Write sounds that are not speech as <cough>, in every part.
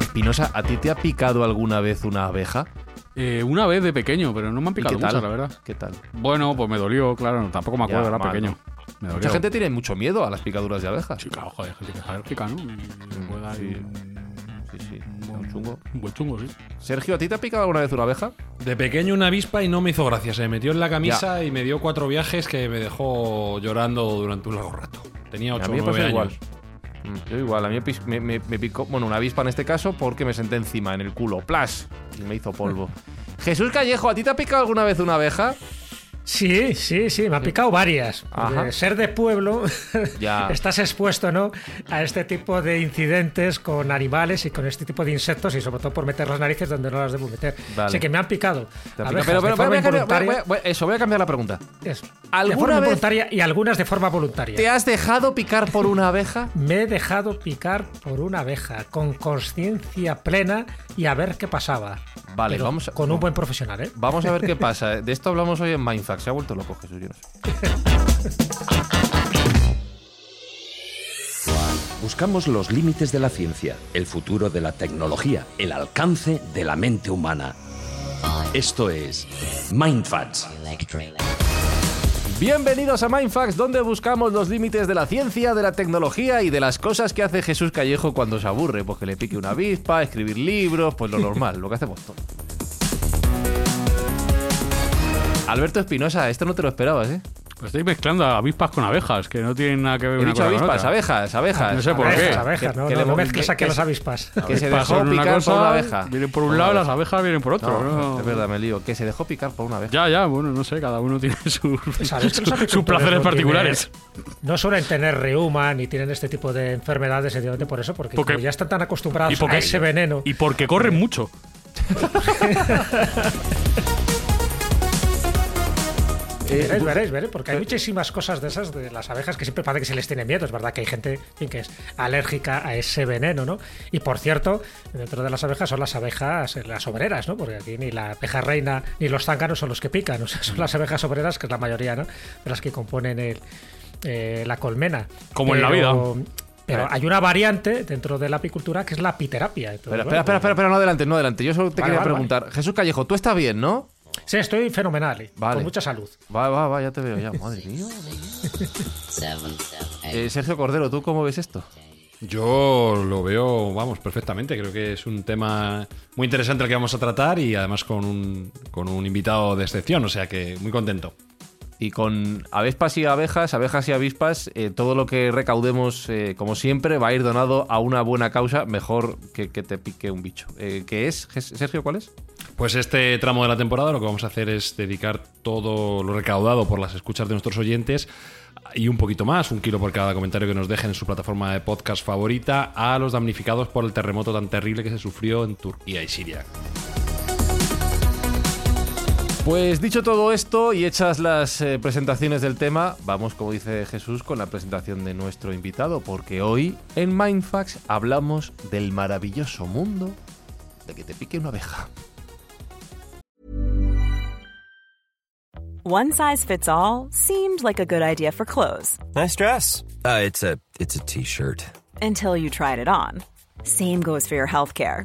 Espinosa, ¿a ti te ha picado alguna vez una abeja? Eh, una vez de pequeño, pero no me han ¿Y picado qué tal? la verdad. ¿Qué tal? Bueno, pues me dolió, claro. Tampoco me acuerdo, Ya, era mal, pequeño. ¿no? Me dolió. Mucha gente tiene mucho miedo a las picaduras de abejas. Sí, claro, joder, gente que es alérgica, ¿no? Sí. un- Sí, sí. Un Un chungo. Un buen chungo, sí. Sergio, ¿a ti te ha picado alguna vez una abeja? De pequeño una avispa y no me hizo gracia. Se me metió en la camisa y me dio cuatro viajes que me dejó llorando durante un largo rato. Tenía ocho o nueve años. igual. Mm, Yo igual, a mí me picó, bueno, una avispa en este caso porque me senté encima, en el culo, ¡plas! Y me hizo polvo. <laughs> Jesús Callejo, ¿a ti te ha picado alguna vez una abeja? Sí, sí, sí, me ha picado varias. Ser de pueblo, <laughs> Ya. estás expuesto ¿no? a este tipo de incidentes con animales y con este tipo de insectos y sobre todo por meter las narices donde no las debo meter. Vale. Así que me han picado. Pero, de pero, forma voy a cambiar- involuntaria. voy a- voy a- eso, voy a cambiar la pregunta. Eso. ¿Alguna de forma vez- involuntaria y algunas de forma voluntaria. ¿Te has dejado picar por una abeja? <laughs> Me he dejado picar por una abeja con conciencia plena y a ver qué pasaba. Vale, Pero vamos a- Con un buen profesional, ¿eh? Vamos a ver qué <laughs> pasa. De esto hablamos hoy en Mindfax. Se ha vuelto loco Jesús, yo no sé. Buscamos los límites de la ciencia, el futuro de la tecnología, el alcance de la mente humana. Esto es Mindfacts. Bienvenidos a Mindfax, donde buscamos los límites de la ciencia, de la tecnología y de las cosas que hace Jesús Callejo cuando se aburre. Pues que le pique una avispa, escribir libros, pues lo normal, lo que hacemos todos. Alberto Espinosa, esto no te lo esperabas, ¿eh? Pues estáis mezclando avispas con abejas, que no tienen nada que ver He una dicho con avispas, otra. abejas, abejas. No sé por abejas, qué. abejas, Que- no, que no, mezcles aquí las avispas. Que se dejó una picar cosa, por una abeja. Vienen por un lado, las abejas vienen por otro. No, ¿no? es verdad, me lío. Que se dejó picar por una abeja. Ya, ya, bueno, no sé, cada uno tiene <laughs> sus, ¿Sabes que los sus placeres no particulares. tienen- no suelen tener reuma ni tienen este tipo de enfermedades, sencillamente por eso, porque, ya están tan acostumbrados porque- a ese veneno. Y porque corren mucho. <laughs> Veréis, veréis, veréis, porque hay muchísimas cosas de esas de las abejas que siempre parece que se les tiene miedo. Es verdad que hay gente que es alérgica a ese veneno, ¿no? Y por cierto, dentro de las abejas son las abejas, eh, las obreras, ¿no? Porque aquí ni la abeja reina ni los zánganos son los que pican, <laughs> o sea, son las abejas obreras, que es la mayoría, ¿no? De las que componen el, eh, la colmena. Como en la vida. Pero Eh. hay una variante dentro de la apicultura que es la apiterapia. Entonces, Espera, bueno, espera, espera, espera, espera, no adelante, no adelante. Yo solo te Vale, quería vale, preguntar. Jesús Callejo, tú estás bien, ¿no? Sí, estoy fenomenal, Vale. con mucha salud. Va, va, va, ya te veo ya. Madre mía. <laughs> Eh, Sergio Cordero, ¿tú cómo ves esto? Yo lo veo, vamos, perfectamente. Creo que es un tema muy interesante el que vamos a tratar y además con un, con un invitado de excepción, o sea que muy contento. Y con avispas y abejas, abejas y avispas, eh, todo lo que recaudemos, eh, como siempre, va a ir donado a una buena causa, mejor que te pique un bicho. Eh, ¿Qué es? Sergio, cuál es? Pues este tramo de la temporada lo que vamos a hacer es dedicar todo lo recaudado por las escuchas de nuestros oyentes y un poquito más, un kilo por cada comentario que nos dejen en su plataforma de podcast favorita, a los damnificados por el terremoto tan terrible que se sufrió en Turquía y Siria. Pues dicho todo esto y hechas las eh, presentaciones del tema, vamos, como dice Jesús, con la presentación de nuestro invitado, porque hoy en Mindfax hablamos del maravilloso mundo de que te pique una abeja. One size fits all seemed like a good idea for clothes Nice dress. Uh, it's a it's a t-shirt. until you tried it on. Same goes for your healthcare.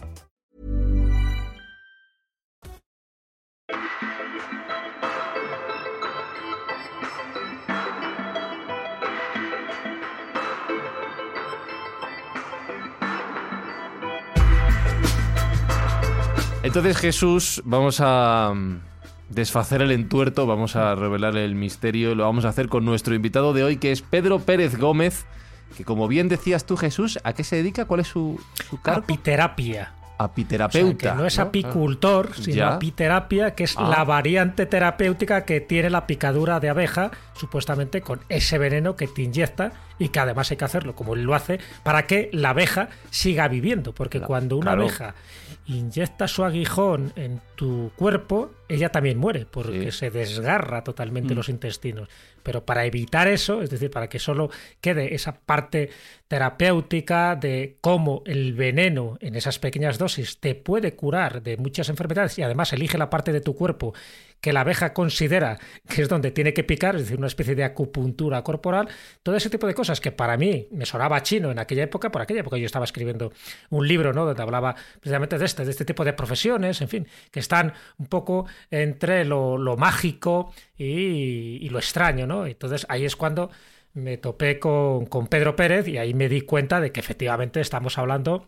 Entonces, Jesús, vamos a mm, desfacer el entuerto, vamos a revelar el misterio. Lo vamos a hacer con nuestro invitado de hoy, que es Pedro Pérez Gómez, que como bien decías tú, Jesús, ¿a qué se dedica? ¿Cuál es su, su cargo? Apiterapia. Apiterapeuta. O sea, que no es ¿no? apicultor, sino Ya. apiterapia, que es Ah. la variante terapéutica que tiene la picadura de abeja, supuestamente con ese veneno que te inyecta y que además hay que hacerlo como él lo hace para que la abeja siga viviendo. Porque cuando una claro. abeja inyecta su aguijón en tu cuerpo, ella también muere porque Sí. se desgarra Mm. totalmente los intestinos. Pero para evitar eso, es decir, para que solo quede esa parte terapéutica de cómo el veneno en esas pequeñas dosis te puede curar de muchas enfermedades y además elige la parte de tu cuerpo que la abeja considera que es donde tiene que picar, es decir, una especie de acupuntura corporal, todo ese tipo de cosas que para mí me sonaba chino en aquella época, por aquella época yo estaba escribiendo un libro, ¿no? Donde hablaba precisamente de este, de este tipo de profesiones, en fin, que están un poco entre lo, mágico y, y lo extraño, ¿no? Entonces ahí es cuando me topé con, con Pedro Pérez y ahí me di cuenta de que efectivamente estamos hablando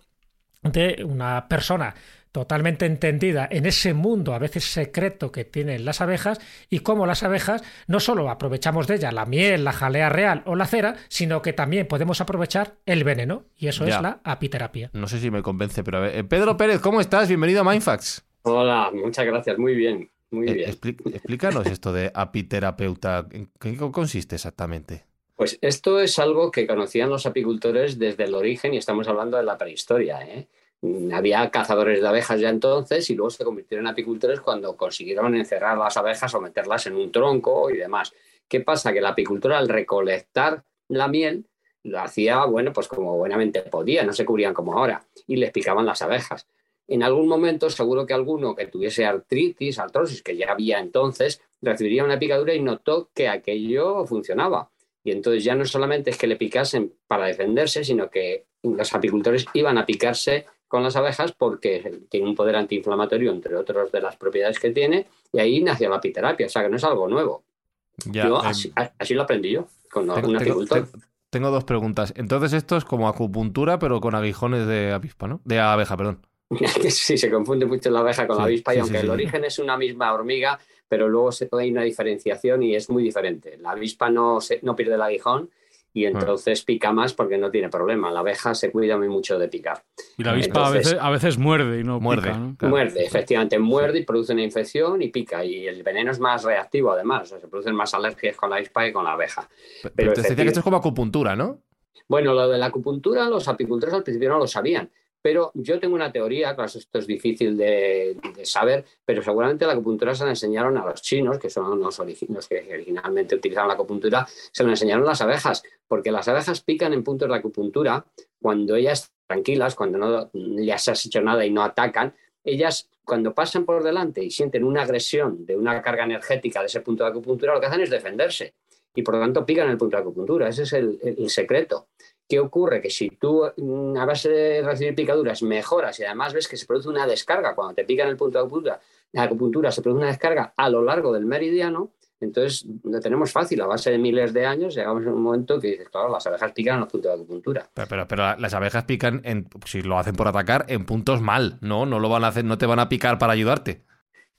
de una persona totalmente entendida en ese mundo a veces secreto que tienen las abejas y cómo las abejas no solo aprovechamos de ellas la miel, la jalea real o la cera, sino que también podemos aprovechar el veneno y eso Ya. es la apiterapia. No sé si me convence, pero a ver. eh, Pedro Pérez, ¿cómo estás? Bienvenido a Mindfax. Hola, muchas gracias, muy bien, muy Eh, bien. expli- explícanos esto de apiterapeuta. ¿En qué consiste exactamente? Pues esto es algo que conocían los apicultores desde el origen y estamos hablando de la prehistoria. ¿eh? Había cazadores de abejas ya entonces y luego se convirtieron en apicultores cuando consiguieron encerrar las abejas o meterlas en un tronco y demás. ¿Qué pasa? Que la apicultura al recolectar la miel lo hacía, bueno, pues como buenamente podía, no se cubrían como ahora y les picaban las abejas. En algún momento, seguro que alguno que tuviese artritis, artrosis, que ya había entonces, recibiría una picadura y notó que aquello funcionaba. Y entonces ya no solamente es que le picasen para defenderse, sino que los apicultores iban a picarse con las abejas porque tiene un poder antiinflamatorio, entre otras de las propiedades que tiene, y ahí nació la apiterapia, o sea que no es algo nuevo. Ya, yo eh, así, así lo aprendí yo, con tengo, un tengo- dos preguntas. Entonces, esto es como acupuntura, pero con aguijones de avispa, ¿no? De abeja, perdón. <laughs> sí, se confunde mucho la abeja con la Sí, avispa y aunque sí, el origen es una misma hormiga, pero luego se, hay una diferenciación y es muy diferente. La avispa no, se- no pierde el aguijón. Y entonces pica más porque no tiene problema. La abeja se cuida muy mucho de picar. Y la avispa a, veces, a veces muerde y no Muerde. pica, ¿no? Claro. Muerde, efectivamente, muerde y produce una infección y pica. Y el veneno es más reactivo además, o sea, se producen más alergias con la avispa que con la abeja. Pero, Pero te decía que esto es como acupuntura, ¿no? Bueno, lo de la acupuntura, los apicultores al principio no lo sabían, pero yo tengo una teoría, claro, esto es difícil de, saber, pero seguramente la acupuntura se la enseñaron a los chinos, que son los, los que originalmente utilizaron la acupuntura, se lo enseñaron las abejas, porque las abejas pican en puntos de acupuntura cuando ellas tranquilas, cuando no les has hecho nada y no atacan, ellas cuando pasan por delante y sienten una agresión de una carga energética de ese punto de acupuntura, lo que hacen es defenderse y por lo tanto pican en el punto de acupuntura. Ese es el secreto. ¿Qué ocurre? Que si tú mm, a base de recibir picaduras mejoras y además ves que se produce una descarga cuando te pican el punto de acupuntura, la acupuntura se produce una descarga a lo largo del meridiano, entonces lo tenemos fácil, a base de miles de años, llegamos a un momento que dices, claro, las abejas pican en los puntos de acupuntura. Pero, pero, pero las abejas pican, en, si lo hacen por atacar, en puntos mal. No, no lo van a hacer, no te van a picar para ayudarte.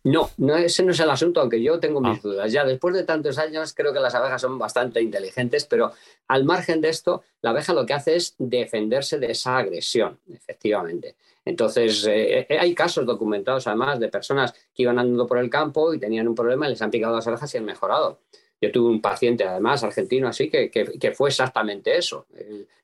No, no, ese no es el asunto, aunque yo tengo mis Ah. dudas. Ya después de tantos años creo que las abejas son bastante inteligentes, pero al margen de esto, la abeja lo que hace es defenderse de esa agresión, efectivamente. Entonces, eh, eh, hay casos documentados además de personas que iban andando por el campo y tenían un problema y les han picado las abejas y han mejorado. Yo tuve un paciente, además, argentino, así que, que- que fue exactamente eso.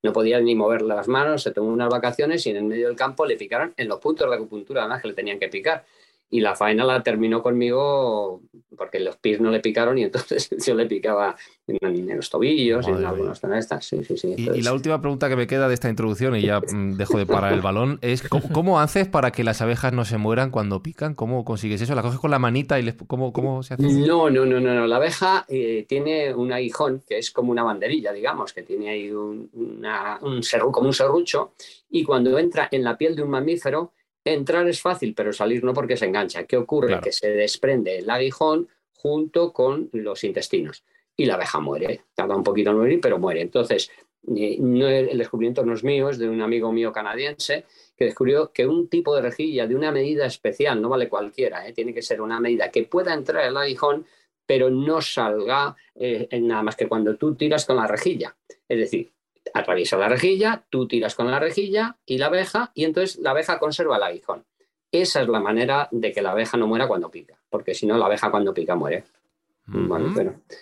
No podía ni moverle las manos, se tomó unas vacaciones y en el medio del campo le picaron en los puntos de acupuntura, además, que le tenían que picar. Y la faena la terminó conmigo porque los pies no le picaron y entonces <laughs> yo le picaba en, en los tobillos y en algunas zonas estas. Sí, sí, sí. Y, la última pregunta que me queda de esta introducción, y ya <laughs> mm, dejo de parar el balón, es ¿cómo, cómo haces para que las abejas no se mueran cuando pican? ¿Cómo consigues eso? ¿La coges con la manita y les, cómo, cómo se hace? No, no, no, no, no. La abeja eh, tiene un aguijón que es como una banderilla, digamos, que tiene ahí un, una- un serru- como un serrucho, y cuando entra en la piel de un mamífero, entrar es fácil, pero salir no porque se engancha. ¿Qué ocurre? Claro. Que se desprende el aguijón junto con los intestinos y la abeja muere. Tarda un poquito en morir, pero muere. Entonces, no, el descubrimiento no es mío, es de un amigo mío canadiense que descubrió que un tipo de rejilla de una medida especial, no vale cualquiera, ¿eh? tiene que ser una medida que pueda entrar el aguijón, pero no salga eh, nada más que cuando tú tiras con la rejilla. Es decir, atraviesa la rejilla, tú tiras con la rejilla y la abeja, y entonces la abeja conserva el aguijón. Esa es la manera de que la abeja no muera cuando pica, porque si no, la abeja cuando pica muere.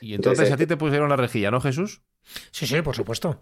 y entonces, a ti te pusieron la rejilla, ¿no, Jesús? Sí, sí, por supuesto.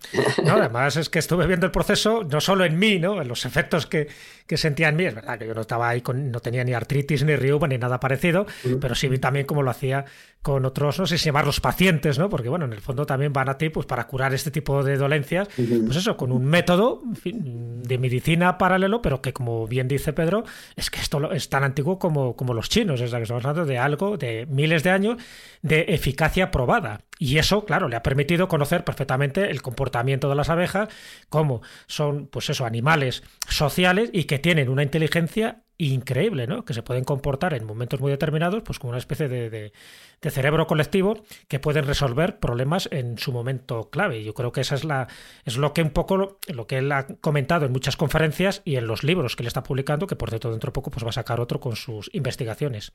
además es que estuve viendo el proceso, no solo en mí, ¿no? En los efectos que, que sentía en mí. Es verdad que yo no estaba ahí, con, no tenía ni artritis, ni riuma, ni nada parecido, pero sí vi también cómo lo hacía con otros, no sé si llamarlos pacientes, ¿no? Porque, bueno, en el fondo también van a ti pues, para curar este tipo de dolencias, pues eso, con un método de medicina paralelo, pero que, como bien dice Pedro, es que esto es tan antiguo como, como los chinos, es que estamos hablando de algo de miles de años de eficacia probada. Y eso, claro, le ha permitido conocer perfectamente el comportamiento de las abejas, cómo son, pues eso, animales sociales y que tienen una inteligencia increíble, ¿no? Que se pueden comportar en momentos muy determinados, pues como una especie de, de, cerebro colectivo que pueden resolver problemas en su momento clave. Y yo creo que esa es la es lo que un poco lo, que él ha comentado en muchas conferencias y en los libros que le está publicando, que por cierto dentro de poco pues va a sacar otro con sus investigaciones.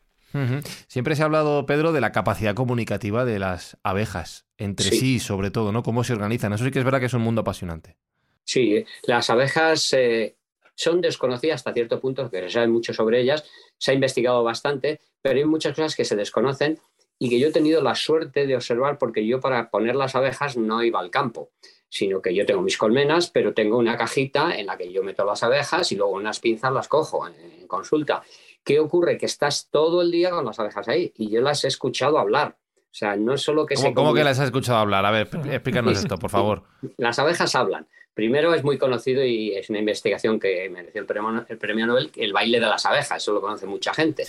Siempre se ha hablado, Pedro, de la capacidad comunicativa de las abejas, entre sí. sobre todo, ¿no? Cómo se organizan. Eso sí que es verdad que es un mundo apasionante. Sí, las abejas eh, son desconocidas hasta cierto punto, que se sabe mucho sobre ellas, se ha investigado bastante, pero hay muchas cosas que se desconocen y que yo he tenido la suerte de observar porque yo para poner las abejas no iba al campo, sino que yo tengo mis colmenas, pero tengo una cajita en la que yo meto las abejas y luego unas pinzas las cojo en consulta. ¿Qué ocurre? Que estás todo el día con las abejas ahí y yo las he escuchado hablar. O sea, no es solo que ¿Cómo, se... ¿Cómo que las has escuchado hablar? A ver, explícanos <laughs> esto, por favor. Las abejas hablan. Primero es muy conocido y es una investigación que mereció el premio, el premio Nobel, el baile de las abejas, eso lo conoce mucha gente.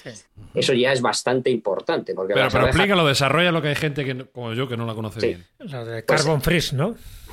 Eso ya es bastante importante. Porque pero, pero abejas... explícalo, desarrolla lo que hay gente que, como yo que no la conoce Sí. bien. La de Pues- Carbon Freeze, ¿no? <laughs>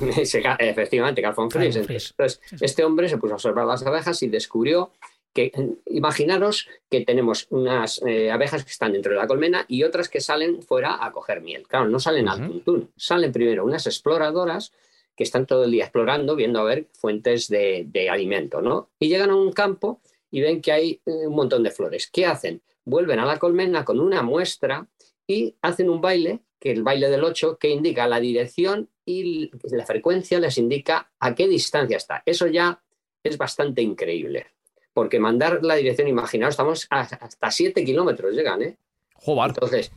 Efectivamente, Fries. Entonces, este hombre se puso a observar las abejas y descubrió que, eh, imaginaros que tenemos unas eh, abejas que están dentro de la colmena y otras que salen fuera a coger miel. Claro, no salen al tuntún, salen primero unas exploradoras que están todo el día explorando, viendo a ver fuentes de, de alimento, ¿no? Y llegan a un campo y ven que hay eh, un montón de flores. ¿Qué hacen? Vuelven a la colmena con una muestra y hacen un baile, que el baile del 8, que indica la dirección y la frecuencia les indica a qué distancia está. Eso ya es bastante increíble. Porque mandar la dirección, imaginaos, estamos hasta 7 kilómetros llegan, ¿eh? Entonces,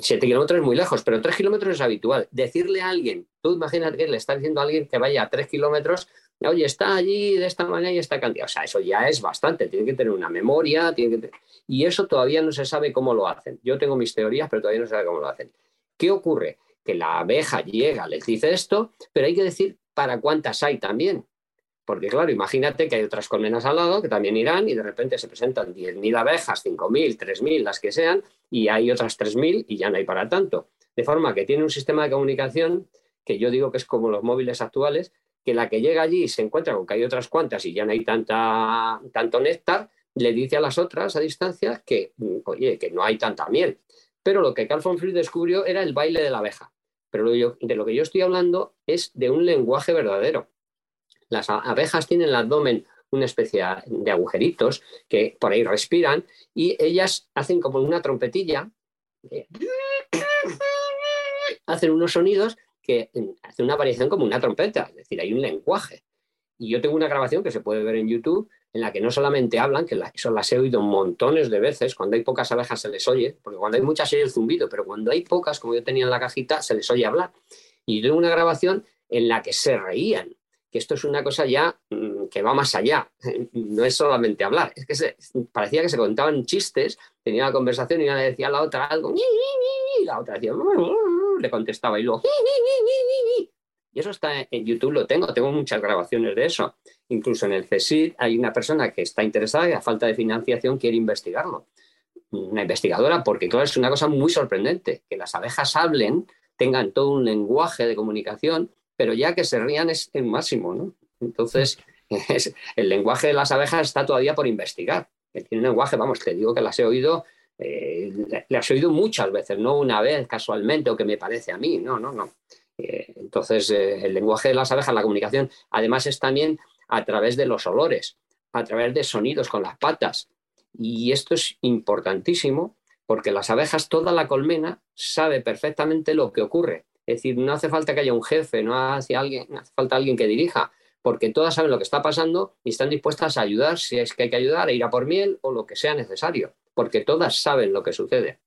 7 kilómetros es muy lejos, pero 3 kilómetros es habitual. Decirle a alguien, tú imagínate que le estás diciendo a alguien que vaya a 3 kilómetros, oye, está allí de esta manera y esta cantidad. O sea, eso ya es bastante. Tiene que tener una memoria, tiene que y eso todavía no se sabe cómo lo hacen. Yo tengo mis teorías, pero todavía no se sabe cómo lo hacen. ¿Qué ocurre? Que la abeja llega, les dice esto, pero hay que decir para cuántas hay también. Porque claro, imagínate que hay otras colmenas al lado que también irán y de repente se presentan 10.000 abejas, 5.000, 3.000, las que sean, y hay otras 3.000 y ya no hay para tanto. De forma que tiene un sistema de comunicación que yo digo que es como los móviles actuales, que la que llega allí y se encuentra con que hay otras cuantas y ya no hay tanta, tanto néctar, le dice a las otras a distancia que, mm, oye, que no hay tanta miel. Pero lo que Carl von Fried descubrió era el baile de la abeja. Pero lo de lo que yo estoy hablando es de un lenguaje verdadero. Las abejas tienen en el abdomen una especie de agujeritos que por ahí respiran y ellas hacen como una trompetilla, <coughs> hacen unos sonidos que hacen una variación como una trompeta, es decir, hay un lenguaje. Y yo tengo una grabación que se puede ver en YouTube en la que no solamente hablan, que eso las he oído montones de veces, cuando hay pocas abejas se les oye, porque cuando hay muchas oye el zumbido, pero cuando hay pocas, como yo tenía en la cajita, se les oye hablar. Y tengo una grabación en la que se reían, que esto es una cosa ya mm, que va más allá, <laughs> no es solamente hablar, es que se- parecía que se contaban chistes, tenía la conversación y una le decía a la otra algo, y la otra decía, le contestaba y luego, y eso está en YouTube, lo tengo, tengo muchas grabaciones de eso. Incluso en el CSIC hay una persona que está interesada y a falta de financiación quiere investigarlo. Una investigadora, porque claro, es una cosa muy sorprendente, que las abejas hablen, tengan todo un lenguaje de comunicación, pero ya que se rían es el máximo, ¿no? Entonces, <laughs> es- el lenguaje de las abejas está todavía por investigar. Tiene un lenguaje, vamos, te digo que las he oído, eh, las he oído muchas veces, no una vez casualmente o que me parece a mí, no, no, no. Eh, entonces, eh, el lenguaje de las abejas, la comunicación, además es también a través de los olores, a través de sonidos con las patas. Y esto es importantísimo porque las abejas, toda la colmena sabe perfectamente lo que ocurre. Es decir, no hace falta que haya un jefe, no hace, alguien, no hace falta alguien que dirija, porque todas saben lo que está pasando y están dispuestas a ayudar si es que hay que ayudar, a ir a por miel o lo que sea necesario, porque todas saben lo que sucede.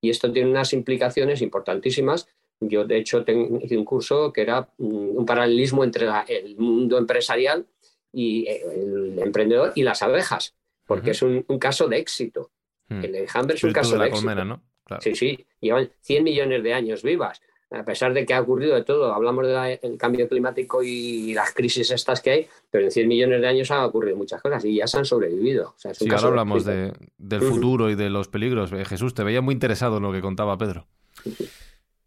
Y esto tiene unas implicaciones importantísimas. Yo, de hecho, hice un curso que era mm, un paralelismo entre el mundo empresarial y eh, el emprendedor y las abejas, porque es un, caso de éxito. Hmm. El enjambre es un caso de, éxito. ¿no? Sí, sí, llevan 100 millones de años vivas a pesar de que ha ocurrido de todo, hablamos del cambio climático y las crisis estas que hay, pero en 100 millones de años han ocurrido muchas cosas y ya se han sobrevivido. O sí, ahora hablamos del futuro y de los peligros. Eh, Jesús, te veía muy interesado en lo que contaba Pedro.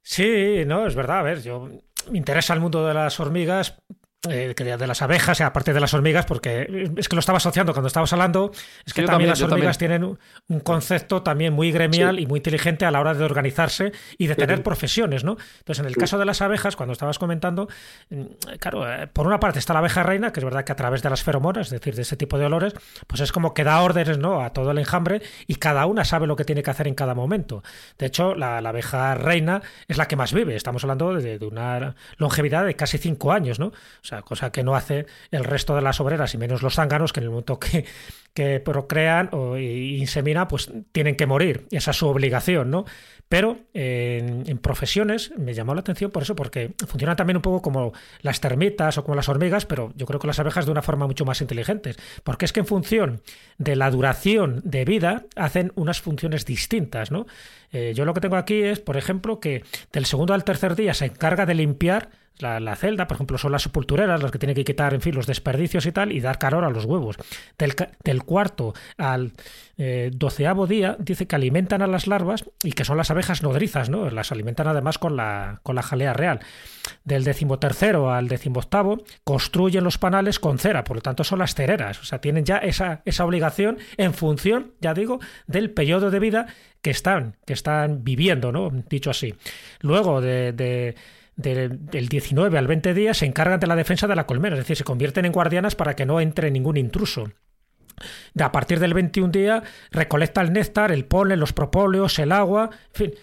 Sí, no, es verdad. A ver, yo me interesa el mundo de las hormigas eh, de las abejas, aparte de las hormigas, porque es que lo estaba asociando cuando estabas hablando, es que también, las hormigas tienen un concepto también muy gremial y muy inteligente a la hora de organizarse y de tener profesiones, ¿no? Entonces, en el caso de las abejas, cuando estabas comentando, mm, claro, eh, por una parte está la abeja reina, que es verdad que a través de las feromonas, es decir, de ese tipo de olores, pues es como que da órdenes, ¿no? A todo el enjambre y cada una sabe lo que tiene que hacer en cada momento. De hecho, la, abeja reina es la que más vive, estamos hablando de, de una longevidad de casi cinco años, ¿no? Sea, cosa que no hace el resto de las obreras y menos los zánganos que en el momento que, que procrean o inseminan, pues tienen que morir. Esa es su obligación, ¿no? Pero en, profesiones me llamó la atención por eso, porque funcionan también un poco como las termitas o como las hormigas, pero yo creo que las abejas de una forma mucho más inteligentes. Porque es que en función de la duración de vida hacen unas funciones distintas, ¿no? Eh, yo lo que tengo aquí es, por ejemplo, que del segundo al tercer día se encarga de limpiar la, celda, por ejemplo, son las sepultureras las que tienen que quitar, en fin, los desperdicios y tal, y dar calor a los huevos. Del, cuarto al eh, doceavo día dice que alimentan a las larvas y que son las abejas nodrizas, ¿no? Las alimentan además con la, con la jalea real. Del decimotercero al decimoctavo construyen los panales con cera, por lo tanto son las cereras, o sea, tienen ya esa, esa obligación en función, ya digo, del periodo de vida que están, que están viviendo, ¿no? Dicho así. Luego de del 19 al 20 días se encargan de la defensa de la colmena, es decir, se convierten en guardianas para que no entre ningún intruso. A partir del 21 día recolecta el néctar, el polen, los propóleos, el agua, en fin,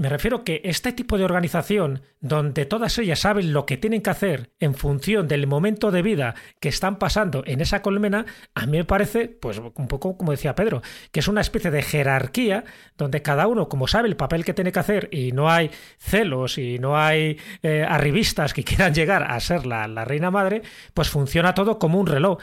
me refiero que este tipo de organización, donde todas ellas saben lo que tienen que hacer en función del momento de vida que están pasando en esa colmena, a mí me parece, pues un poco como decía Pedro, que es una especie de jerarquía donde cada uno, como sabe el papel que tiene que hacer y no hay celos y no hay eh, arribistas que <laughs> quieran llegar a ser la, reina madre, pues funciona todo como un reloj.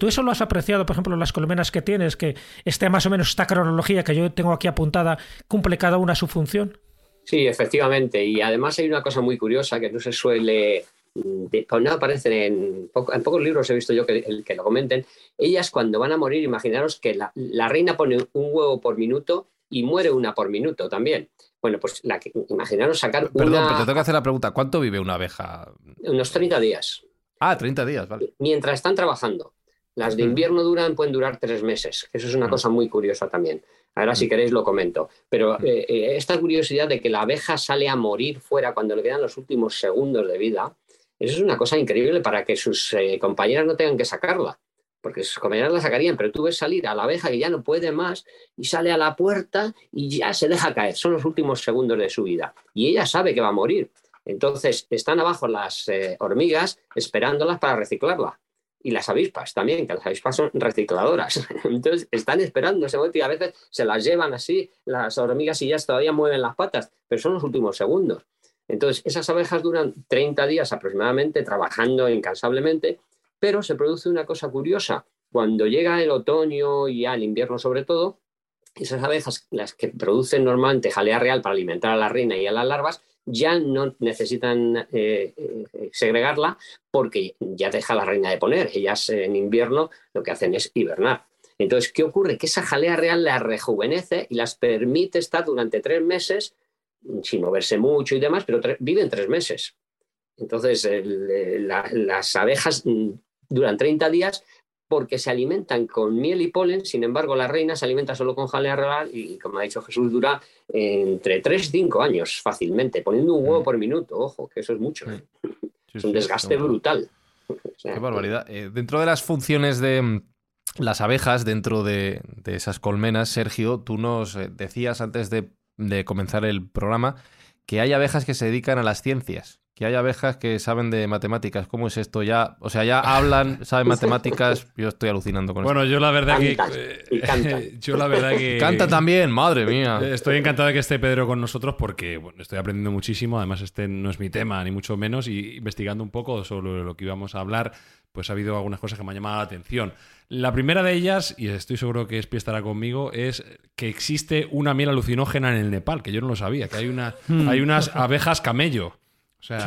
¿Tú eso lo has apreciado, por ejemplo, en las colmenas que tienes, que este más o menos esta cronología que yo tengo aquí apuntada cumple cada una su función? Sí, efectivamente. Y además hay una cosa muy curiosa que no se suele, mm, pues no aparecen en, en, pocos libros he visto yo que, que, lo comenten. Ellas cuando van a morir, imaginaros que la, reina pone un huevo por minuto y muere una por minuto también. Bueno, pues la, imaginaros sacar Perdón, pero te tengo que hacer la pregunta. ¿Cuánto vive una abeja? Unos 30 días. Ah, 30 días, vale. Mientras están trabajando. Las de invierno duran, pueden durar tres meses. Eso es una cosa muy curiosa también. Ahora, si queréis, lo comento. Pero eh, eh, esta curiosidad de que la abeja sale a morir fuera cuando le quedan los últimos segundos de vida, eso es una cosa increíble para que sus eh, compañeras no tengan que sacarla. Porque sus compañeras la sacarían, pero tú ves salir a la abeja que ya no puede más y sale a la puerta y ya se deja caer. Son los últimos segundos de su vida. Y ella sabe que va a morir. Entonces están abajo las hormigas esperándolas para reciclarla y las avispas también, que las avispas son recicladoras. <laughs> Entonces están esperando ese momento y a veces se las llevan así, las hormigas y ya todavía mueven las patas, pero son los últimos segundos. Entonces esas abejas duran 30 días aproximadamente trabajando incansablemente, pero se produce una cosa curiosa. Cuando llega el otoño y al invierno sobre todo, esas abejas, las que producen normalmente jalea real para alimentar a la reina y a las larvas, ya no necesitan eh, eh, segregarla porque ya deja la reina de poner. Ellas en invierno lo que hacen es hibernar. Entonces, ¿qué ocurre? Que esa jalea real las rejuvenece y las permite estar durante tres meses sin moverse mucho y demás, pero viven tres meses. Entonces, las abejas mm, duran 30 días porque se alimentan con miel y polen, sin embargo la reina se alimenta solo con jalea real y, como ha dicho Jesús, dura entre 3 y 5 años fácilmente, poniendo un huevo por minuto, ojo, que eso es mucho. ¿eh? es un desgaste brutal. Qué barbaridad. Eh, dentro de las funciones de mm, las abejas, dentro de, esas colmenas, Sergio, tú nos eh, decías antes de, de comenzar el programa que hay abejas que se dedican a las ciencias que hay abejas que saben de matemáticas. ¿Cómo es esto? Ya, o sea, ya hablan, saben matemáticas. <laughs> Yo estoy alucinando con bueno, esto. Bueno, yo la verdad que <laughs> yo la verdad que canta también, madre mía. Estoy encantado de que esté Pedro con nosotros porque bueno, estoy aprendiendo muchísimo. Además, este no es mi tema ni mucho menos y investigando un poco sobre lo que íbamos a hablar, pues ha habido algunas cosas que me han llamado la atención. La primera de ellas, y estoy seguro que Espi estará conmigo, es que existe una miel alucinógena en el Nepal, que yo no lo sabía, que hay, una, hmm. hay unas abejas camello. O sea,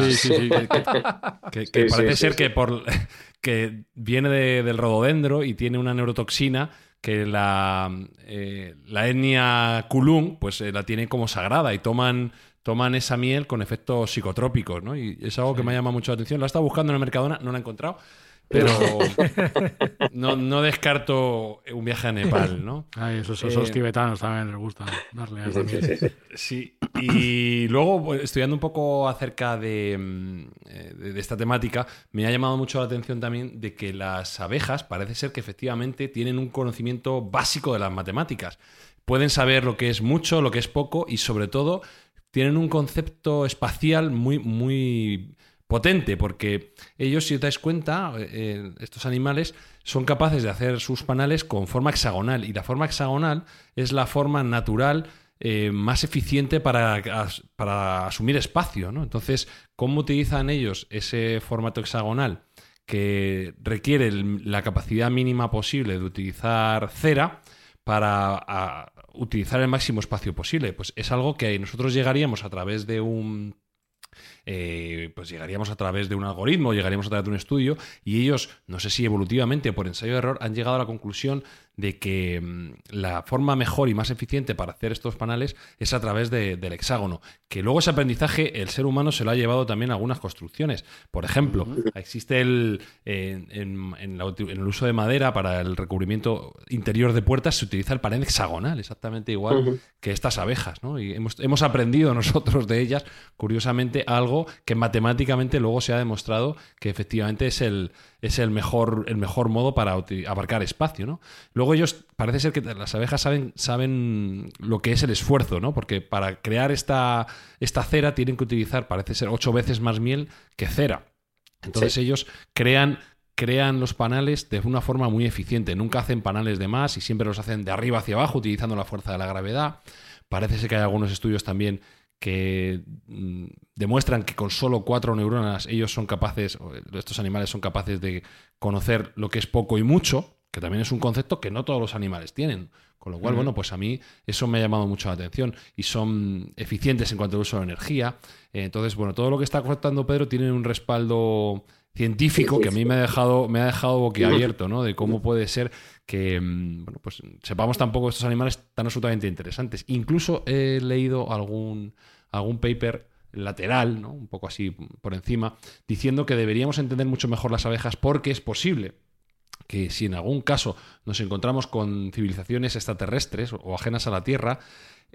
que, parece ser que por <laughs> que viene del rododendro y tiene una neurotoxina que la, eh, la etnia Kulung pues eh, la tiene como sagrada y toman toman esa miel con efectos psicotrópicos, ¿no? Y es algo que me llama mucho la atención. La he estado buscando en el Mercadona, no la he encontrado. Pero <laughs> no, descarto un viaje a Nepal, ¿no? Ay, esos, esos eh, tibetanos también les gusta darle a esa Sí, y luego pues, estudiando un poco acerca mm, eh, de, de, esta temática, me ha llamado mucho la atención también de que las abejas parece ser que efectivamente tienen un conocimiento básico de las matemáticas. Pueden saber lo que es mucho, lo que es poco y sobre todo tienen un concepto espacial muy, muy potente, porque ellos, si os dais cuenta, eh, estos animales son capaces de hacer sus panales con forma hexagonal, y la forma hexagonal es la forma natural eh, más eficiente para, para, asumir espacio. ¿no? Entonces, ¿cómo utilizan ellos ese formato hexagonal? que requiere la capacidad mínima posible de utilizar cera para utilizar el máximo espacio posible. Pues es algo que nosotros llegaríamos a través de un eh, pues llegaríamos a través de un algoritmo, llegaríamos a través de un estudio, y ellos, no sé si evolutivamente o por ensayo de error, han llegado a la conclusión de que mm, la forma mejor y más eficiente para hacer estos paneles es a través del hexágono, que luego ese aprendizaje el ser humano se lo ha llevado también a algunas construcciones. Por ejemplo, existe el, en, el uso de madera para el recubrimiento interior de puertas, se utiliza el panel hexagonal, exactamente igual que estas abejas, ¿no? Y hemos, hemos aprendido <laughs> nosotros de ellas, curiosamente, algo que matemáticamente luego se ha demostrado que efectivamente es el, es el mejor, el mejor modo para abarcar espacio, ¿no? Luego ellos, parece ser que las abejas saben, saben lo que es el esfuerzo, ¿no? Porque para crear esta, esta cera tienen que utilizar, parece ser, ocho veces más miel que cera. Entonces ellos crean, crean los panales de una forma muy eficiente. Nunca hacen panales de más y siempre los hacen de arriba hacia abajo utilizando la fuerza de la gravedad. Parece ser que hay algunos estudios también que mm, demuestran que con solo cuatro neuronas ellos son capaces, estos animales son capaces de conocer lo que es poco y mucho, que también es un concepto que no todos los animales tienen. Con lo cual, bueno, pues a mí eso me ha llamado mucho la atención y son eficientes en cuanto al uso de energía. entonces, bueno, todo lo que está contando Pedro tiene un respaldo científico que a mí me ha dejado, me ha dejado boquiabierto, ¿no? De cómo puede ser que mm, bueno, pues sepamos tampoco estos animales tan absolutamente interesantes. Incluso he leído algún, algún paper lateral, ¿no? un poco así por encima, diciendo que deberíamos entender mucho mejor las abejas porque es posible que si en algún caso nos encontramos con civilizaciones extraterrestres o ajenas a la Tierra,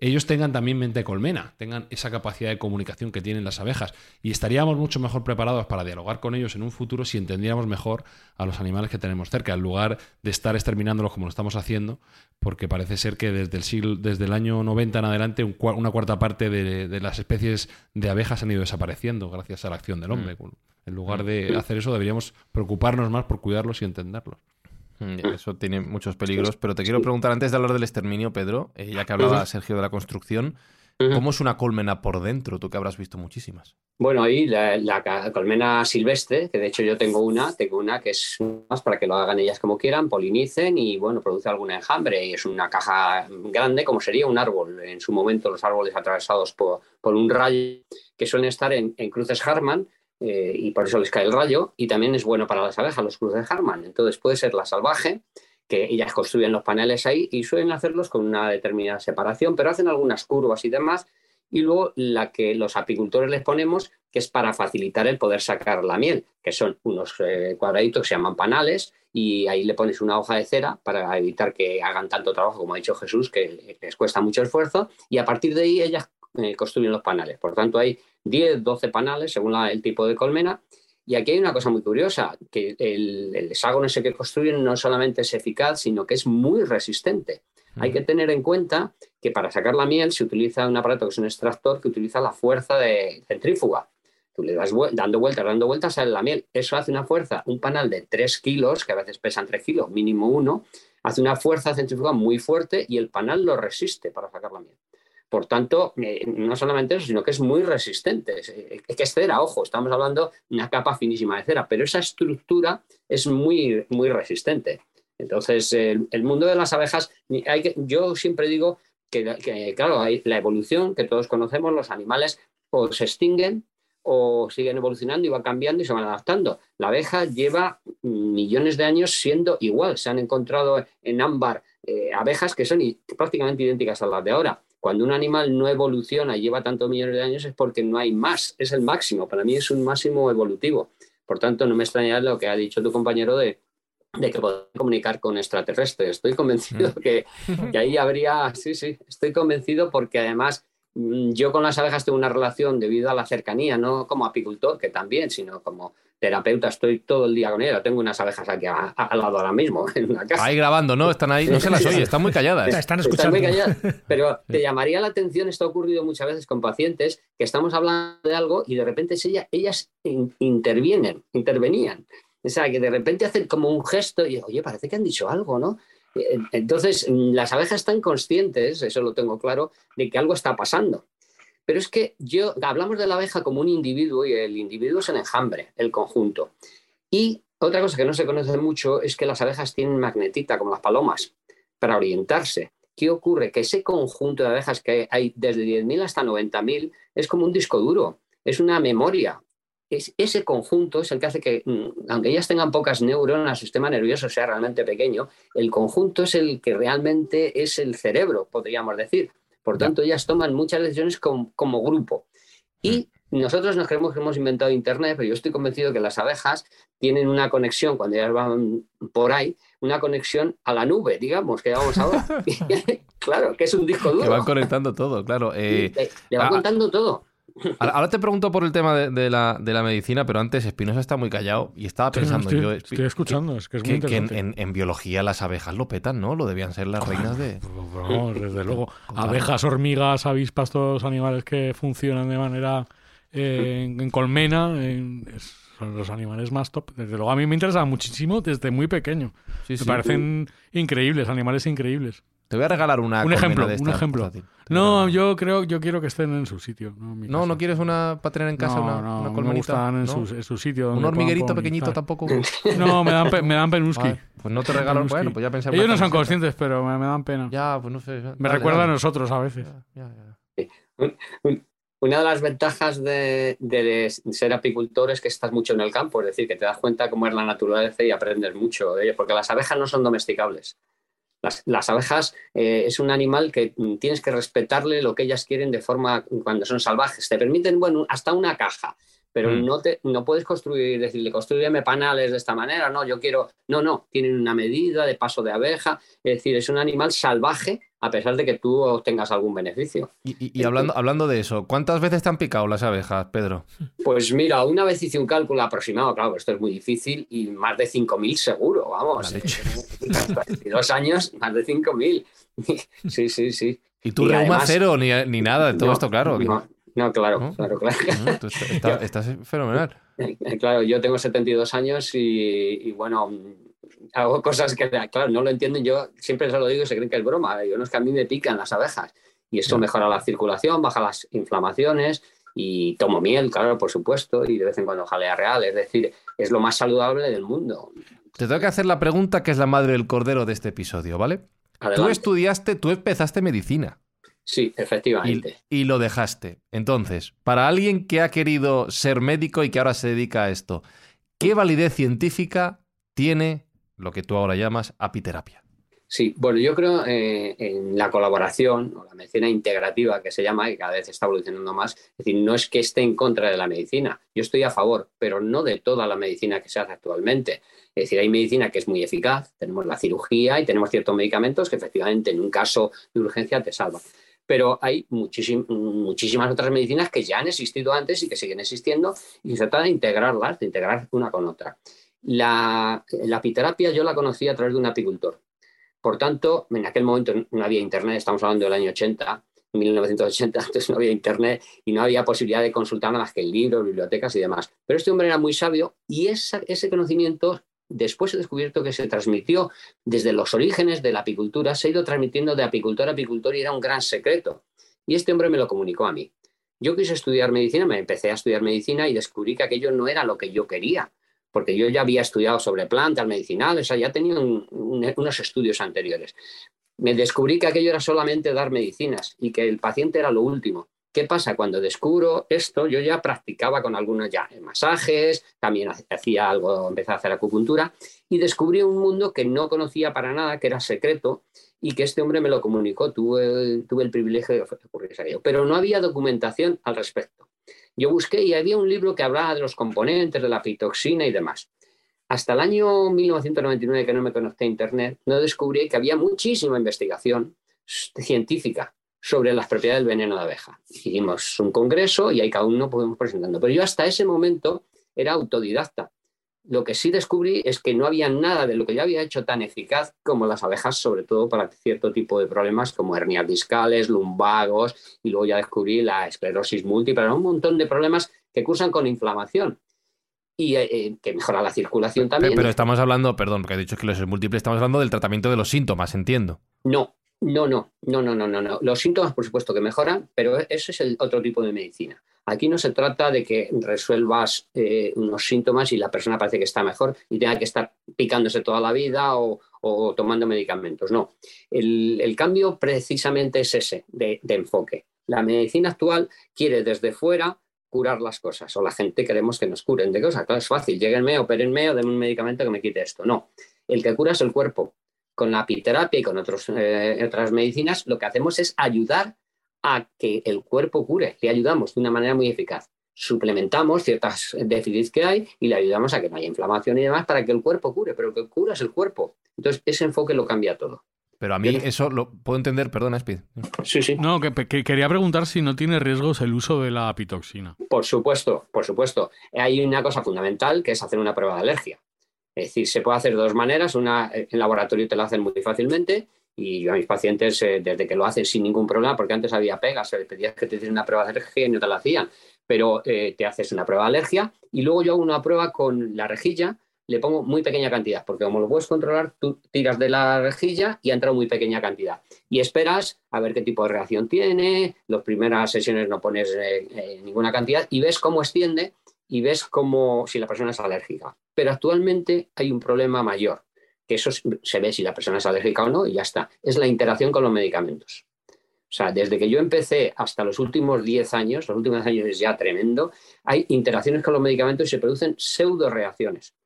ellos tengan también mente colmena, tengan esa capacidad de comunicación que tienen las abejas y estaríamos mucho mejor preparados para dialogar con ellos en un futuro si entendiéramos mejor a los animales que tenemos cerca, en lugar de estar exterminándolos como lo estamos haciendo, porque parece ser que desde el siglo, desde el año 90 en adelante una cuarta parte de, las especies de abejas han ido desapareciendo gracias a la acción del hombre. Mm. En lugar de hacer eso deberíamos preocuparnos más por cuidarlos y entenderlos. Mm, eso tiene muchos peligros, pero te quiero preguntar antes de hablar del exterminio, Pedro, eh, ya que hablaba Sergio de la construcción, ¿cómo es una colmena por dentro? Tú que habrás visto muchísimas. Bueno, ahí la, colmena silvestre, que de hecho yo tengo una, tengo una que es más para que lo hagan ellas como quieran, polinicen y bueno, produce algún enjambre. Y es una caja grande, como sería un árbol. En su momento, los árboles atravesados por, un rayo, que suelen estar en, en cruces Harman, eh, y por eso les cae el rayo, y también es bueno para las abejas, los cruces de Harman. Entonces puede ser la salvaje, que ellas construyen los paneles ahí y suelen hacerlos con una determinada separación, pero hacen algunas curvas y demás, y luego la que los apicultores les ponemos, que es para facilitar el poder sacar la miel, que son unos eh, cuadraditos que se llaman panales, y ahí le pones una hoja de cera para evitar que hagan tanto trabajo, como ha dicho Jesús, que les cuesta mucho esfuerzo, y a partir de ahí ellas eh, construyen los panales. Por tanto, hay 10, 12 panales según el tipo de colmena. Y aquí hay una cosa muy curiosa, que el, el hexágono ese que construyen no solamente es eficaz, sino que es muy resistente. Hay que tener en cuenta que para sacar la miel se utiliza un aparato que es un extractor que utiliza la fuerza de centrífuga. Tú le das dando vueltas, dando vueltas, sale la miel. Eso hace una fuerza, un panal de 3 kilos, que a veces pesan 3 kilos, mínimo uno, hace una fuerza centrífuga muy fuerte y el panal lo resiste para sacar la miel. Por tanto, eh, no solamente eso, sino que es muy resistente. Es, eh, que cera, ojo, estamos hablando de una capa finísima de cera, pero esa estructura es muy, muy resistente. Entonces, el, mundo de las abejas, hay que, yo siempre digo que, claro, hay la evolución que todos conocemos, los animales o se extinguen o siguen evolucionando y van cambiando y se van adaptando. La abeja lleva millones de años siendo igual. Se han encontrado en ámbar eh, abejas que son prácticamente idénticas a las de ahora. Cuando un animal no evoluciona y lleva tantos millones de años es porque no hay más, es el máximo. Para mí es un máximo evolutivo. Por tanto, no me extraña lo que ha dicho tu compañero de, de que podemos comunicar con extraterrestres. Estoy convencido mm. que, <laughs> que, ahí habría, sí, sí, estoy convencido porque además mm, yo con las abejas tengo una relación debido a la cercanía, no como apicultor, que también, sino como terapeuta, estoy todo el día con ella. Tengo unas abejas aquí al lado ahora mismo, <laughs> en una casa. Ahí grabando, ¿no? Están ahí, no se las oye, están muy calladas. Están escuchando. Están muy calladas. <laughs> Pero te llamaría la atención, esto ha ocurrido muchas veces con pacientes, que estamos hablando de algo y de repente ellas, ellas intervienen, intervenían. O sea, que de repente hacen como un gesto y, oye, parece que han dicho algo, ¿no? Eh, entonces, mm, las abejas están conscientes, eso lo tengo claro, de que algo está pasando. Pero es que yo, hablamos de la abeja como un individuo y el individuo es el enjambre, el conjunto. Y otra cosa que no se conoce mucho es que las abejas tienen magnetita, como las palomas, para orientarse. ¿Qué ocurre? Que ese conjunto de abejas que hay desde 10.000 hasta 90.000 es como un disco duro, es una memoria ese conjunto es el que hace que, mm, aunque ellas tengan pocas neuronas, el sistema nervioso sea realmente pequeño, el conjunto es el que realmente es el cerebro, podríamos decir. Por tanto, ellas toman muchas decisiones como, grupo. Y mm. nosotros nos creemos que hemos inventado Internet, pero yo estoy convencido que las abejas tienen una conexión, cuando ellas van por ahí, una conexión a la nube, digamos, que vamos ahora. <laughs> <laughs> claro, que es un disco duro. Que van conectando todo, claro. <laughs> Eh, le, va contando todo. Ahora te pregunto por el tema de, la, medicina, pero antes Espinosa está muy callado y estaba pensando estoy, yo. Estoy escuchando, es que es muy que, en, biología las abejas lo petan, ¿no? Lo debían ser las reinas de. Pues, desde luego. <laughs> Abejas, hormigas, avispas, todos los animales que funcionan de manera eh, en, colmena. son los animales más top. Desde luego a mí me interesa muchísimo desde muy pequeño. me parecen increíbles, animales increíbles. Te voy a regalar una. Un ejemplo, un ejemplo. No, yo creo, yo quiero que estén en su sitio. No, no, quieres una para tener en casa, una, no, una me gustan en, su, sitio. Un hormiguerito pequeñito tampoco. No, me dan, me dan penuski. pues no te regalo. Bueno, pues ya pensé. Ellos no son conscientes, pero me, dan pena. Ya, pues no sé. Me recuerda a nosotros a veces. Una de las ventajas de, de, ser apicultor es que estás mucho en el campo, es decir, que te das cuenta cómo es la naturaleza y aprendes mucho de ello, porque las abejas no son domesticables. Las, abejas eh, es un animal que tienes que respetarle lo que ellas quieren de forma cuando son salvajes. Te permiten, bueno, hasta una caja, pero mm. no, te, no puedes construir, decirle, construyeme panales de esta manera, no, yo quiero, no, no, tienen una medida de paso de abeja, es decir, es un animal salvaje a pesar de que tú obtengas algún beneficio. Y, hablando, hablando de eso, ¿cuántas veces te han picado las abejas, Pedro? Pues mira, una vez hice un cálculo aproximado, claro, esto es muy difícil, y más de 5.000 seguro, vamos. dos años, más de 5.000. sí, sí, sí. ¿Y tú reuma cero ni, ni, nada de todo esto, claro? No, claro, claro, claro. <laughs> estás fenomenal. Eh, claro, yo tengo 72 años y bueno hago cosas que, claro, no lo entienden. Yo siempre se lo digo y se creen que es broma. Yo no es que a mí me pican las abejas. Y eso mejora la circulación, baja las inflamaciones y tomo miel, claro, por supuesto, y de vez en cuando jalea real. Es decir, es lo más saludable del mundo. Te tengo que hacer la pregunta que es la madre del cordero de este episodio, ¿vale? Tú estudiaste, tú empezaste medicina. Sí, efectivamente. y, lo dejaste. Entonces, para alguien que ha querido ser médico y que ahora se dedica a esto, ¿qué validez científica tiene lo que tú ahora llamas apiterapia. Sí, bueno, yo creo eh, en la colaboración o la medicina integrativa que se llama, y cada vez está evolucionando más. Es decir, no es que esté en contra de la medicina, yo estoy a favor, pero no de toda la medicina que se hace actualmente. Es decir, hay medicina que es muy eficaz, tenemos la cirugía y tenemos ciertos medicamentos que efectivamente en un caso de urgencia te salvan. Pero hay muchísimas otras medicinas que ya han existido antes y que siguen existiendo y se trata de integrarlas, de integrar una con otra. La, la apiterapia yo la conocí a través de un apicultor por tanto, en aquel momento no había Internet, estamos hablando del año 80, 1980, entonces no había Internet y no había posibilidad de consultar nada más que libros, bibliotecas y demás. Pero este hombre era muy sabio y ese conocimiento después he descubierto que se transmitió desde los orígenes de la apicultura, se ha ido transmitiendo de apicultor a apicultor y era un gran secreto. Y este hombre me lo comunicó a mí. Yo quise estudiar medicina, me empecé a estudiar medicina y descubrí que aquello no era lo que yo quería porque yo ya había estudiado sobre plantas medicinales, o sea, ya tenía unos estudios anteriores. Me descubrí que aquello era solamente dar medicinas y que el paciente era lo último. ¿Qué pasa? Cuando descubro esto, yo ya practicaba con algunos ya masajes, también hacía algo, empecé a hacer acupuntura y descubrí un mundo que no conocía para nada, que era secreto y que este hombre me lo comunicó. Tuve, tuve el privilegio de ocurrirse a ello, pero no había documentación al respecto. Yo busqué y había un libro que hablaba de los componentes, de la fitoxina y demás. Hasta el año 1999, que no me conecté a Internet, no descubrí que había muchísima investigación científica sobre las propiedades del veneno de abeja. Hicimos un congreso y ahí cada uno podemos presentando. Pero yo hasta ese momento era autodidacta lo que sí descubrí es que no había nada de lo que yo había hecho tan eficaz como las abejas, sobre todo para cierto tipo de problemas como hernias discales, lumbagos, y luego ya descubrí la esclerosis múltiple, un montón de problemas que cursan con inflamación y eh, eh, que mejora la circulación también. Pero, estamos hablando, perdón, porque he dicho esclerosis múltiple, estamos hablando del tratamiento de los síntomas, entiendo. No, no, no, no, no, no, no. Los síntomas, por supuesto, que mejoran, pero ese es el otro tipo de medicina. Aquí no se trata de que resuelvas eh, unos síntomas y la persona parece que está mejor y tenga que estar picándose toda la vida o, tomando medicamentos. No, el, cambio precisamente es ese de, enfoque. La medicina actual quiere desde fuera curar las cosas o la gente queremos que nos curen de cosas. Claro, es fácil, lleguenme, opérenme o denme un medicamento que me quite esto. No, el que cura es el cuerpo. Con la apiterapia y con eh, otras medicinas lo que hacemos es ayudar a que el cuerpo cure. Le ayudamos de una manera muy eficaz. Suplementamos ciertas déficits que hay y le ayudamos a que no haya inflamación y demás para que el cuerpo cure, pero que cura es el cuerpo. Entonces, ese enfoque lo cambia todo. Pero a mí eso lo puedo entender, perdona, Speed. Sí, sí. No, que, quería preguntar si no tiene riesgos el uso de la apitoxina. Por supuesto, por supuesto. Hay una cosa fundamental que es hacer una prueba de alergia. Es decir, se puede hacer de dos maneras. Una en laboratorio te la hacen muy fácilmente y yo a mis pacientes, eh, desde que lo hacen sin ningún problema, porque antes había pegas, le pedías que te hiciesen una prueba de alergia y no te la hacían, pero eh, te haces una prueba de alergia y luego yo hago una prueba con la rejilla, le pongo muy pequeña cantidad, porque como lo puedes controlar, tú tiras de la rejilla y ha entrado muy pequeña cantidad. Y esperas a ver qué tipo de reacción tiene, las primeras sesiones no pones eh, ninguna cantidad y ves cómo extiende y ves cómo si la persona es alérgica. Pero actualmente hay un problema mayor que eso se ve si la persona es alérgica o no y ya está. Es la interacción con los medicamentos. O sea, desde que yo empecé hasta los últimos 10 años, los últimos años es ya tremendo, hay interacciones con los medicamentos y se producen pseudo reacciones.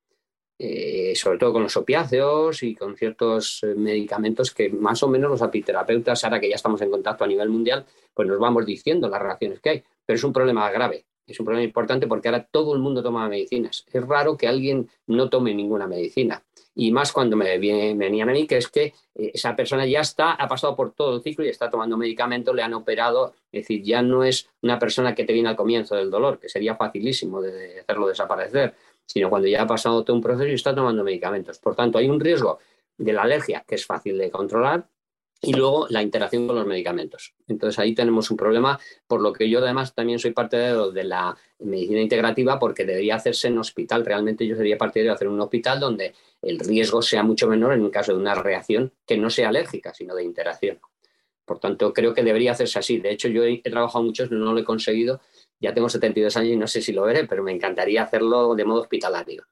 Eh, sobre todo con los opiáceos y con ciertos eh, medicamentos que más o menos los apiterapeutas, ahora que ya estamos en contacto a nivel mundial, pues nos vamos diciendo las reacciones que hay. Pero es un problema grave, es un problema importante porque ahora todo el mundo toma medicinas. Es raro que alguien no tome ninguna medicina y más cuando me venían a mí, que es que eh, esa persona ya está, ha pasado por todo el ciclo y está tomando medicamentos, le han operado, es decir, ya no es una persona que te viene al comienzo del dolor, que sería facilísimo de hacerlo desaparecer, sino cuando ya ha pasado todo un proceso y está tomando medicamentos. Por tanto, hay un riesgo de la alergia que es fácil de controlar, y luego la interacción con los medicamentos. Entonces ahí tenemos un problema, por lo que yo además también soy parte de la medicina integrativa porque debería hacerse en hospital. Realmente yo sería partidario de hacer un hospital donde el riesgo sea mucho menor en el caso de una reacción que no sea alérgica, sino de interacción. Por tanto, creo que debería hacerse así. De hecho, yo he, trabajado mucho, no lo he conseguido. Ya tengo 72 años y no sé si lo veré, pero me encantaría hacerlo de modo hospitalario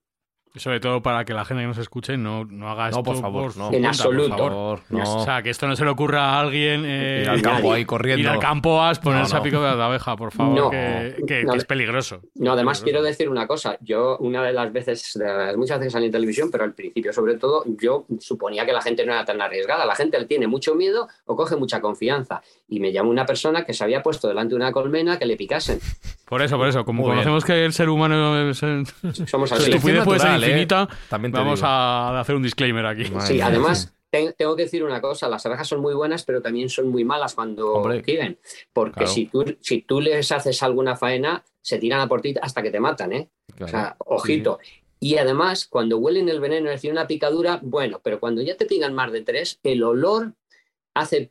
Sobre todo para que la gente que nos escuche no, no haga esto No, por favor, su no. En cuenta, absoluto. por favor. no. O sea, que esto no se le ocurra a alguien eh, Ir al campo ahí corriendo. ir al campo a ponerse No, no. a pico de la abeja, por favor, No. que, que- No. que es peligroso. No, además Peligroso. quiero decir una cosa. Yo, una de las veces, de las muchas veces salí en televisión, pero al principio, sobre todo, yo suponía que la gente no era tan arriesgada. La gente le tiene mucho miedo o coge mucha confianza. Y me llamó una persona que se había puesto delante de una colmena que le picasen. Por eso, por eso, como Muy bien. conocemos que el ser humano es, Somos <laughs> así. Puede ser ¿eh? infinita, También te vamos digo. a hacer un disclaimer aquí. Madre Sí, mía, además, te- tengo que decir una cosa, las abejas son muy buenas, pero también son muy malas cuando Hombre. quieren, porque Claro. si, tú, si tú les haces alguna faena, se tiran a por ti hasta que te matan, ¿eh? Claro. O sea, ojito. Y además, cuando huelen el veneno, es decir, una picadura, bueno, pero cuando ya te pican más de tres, el olor hace,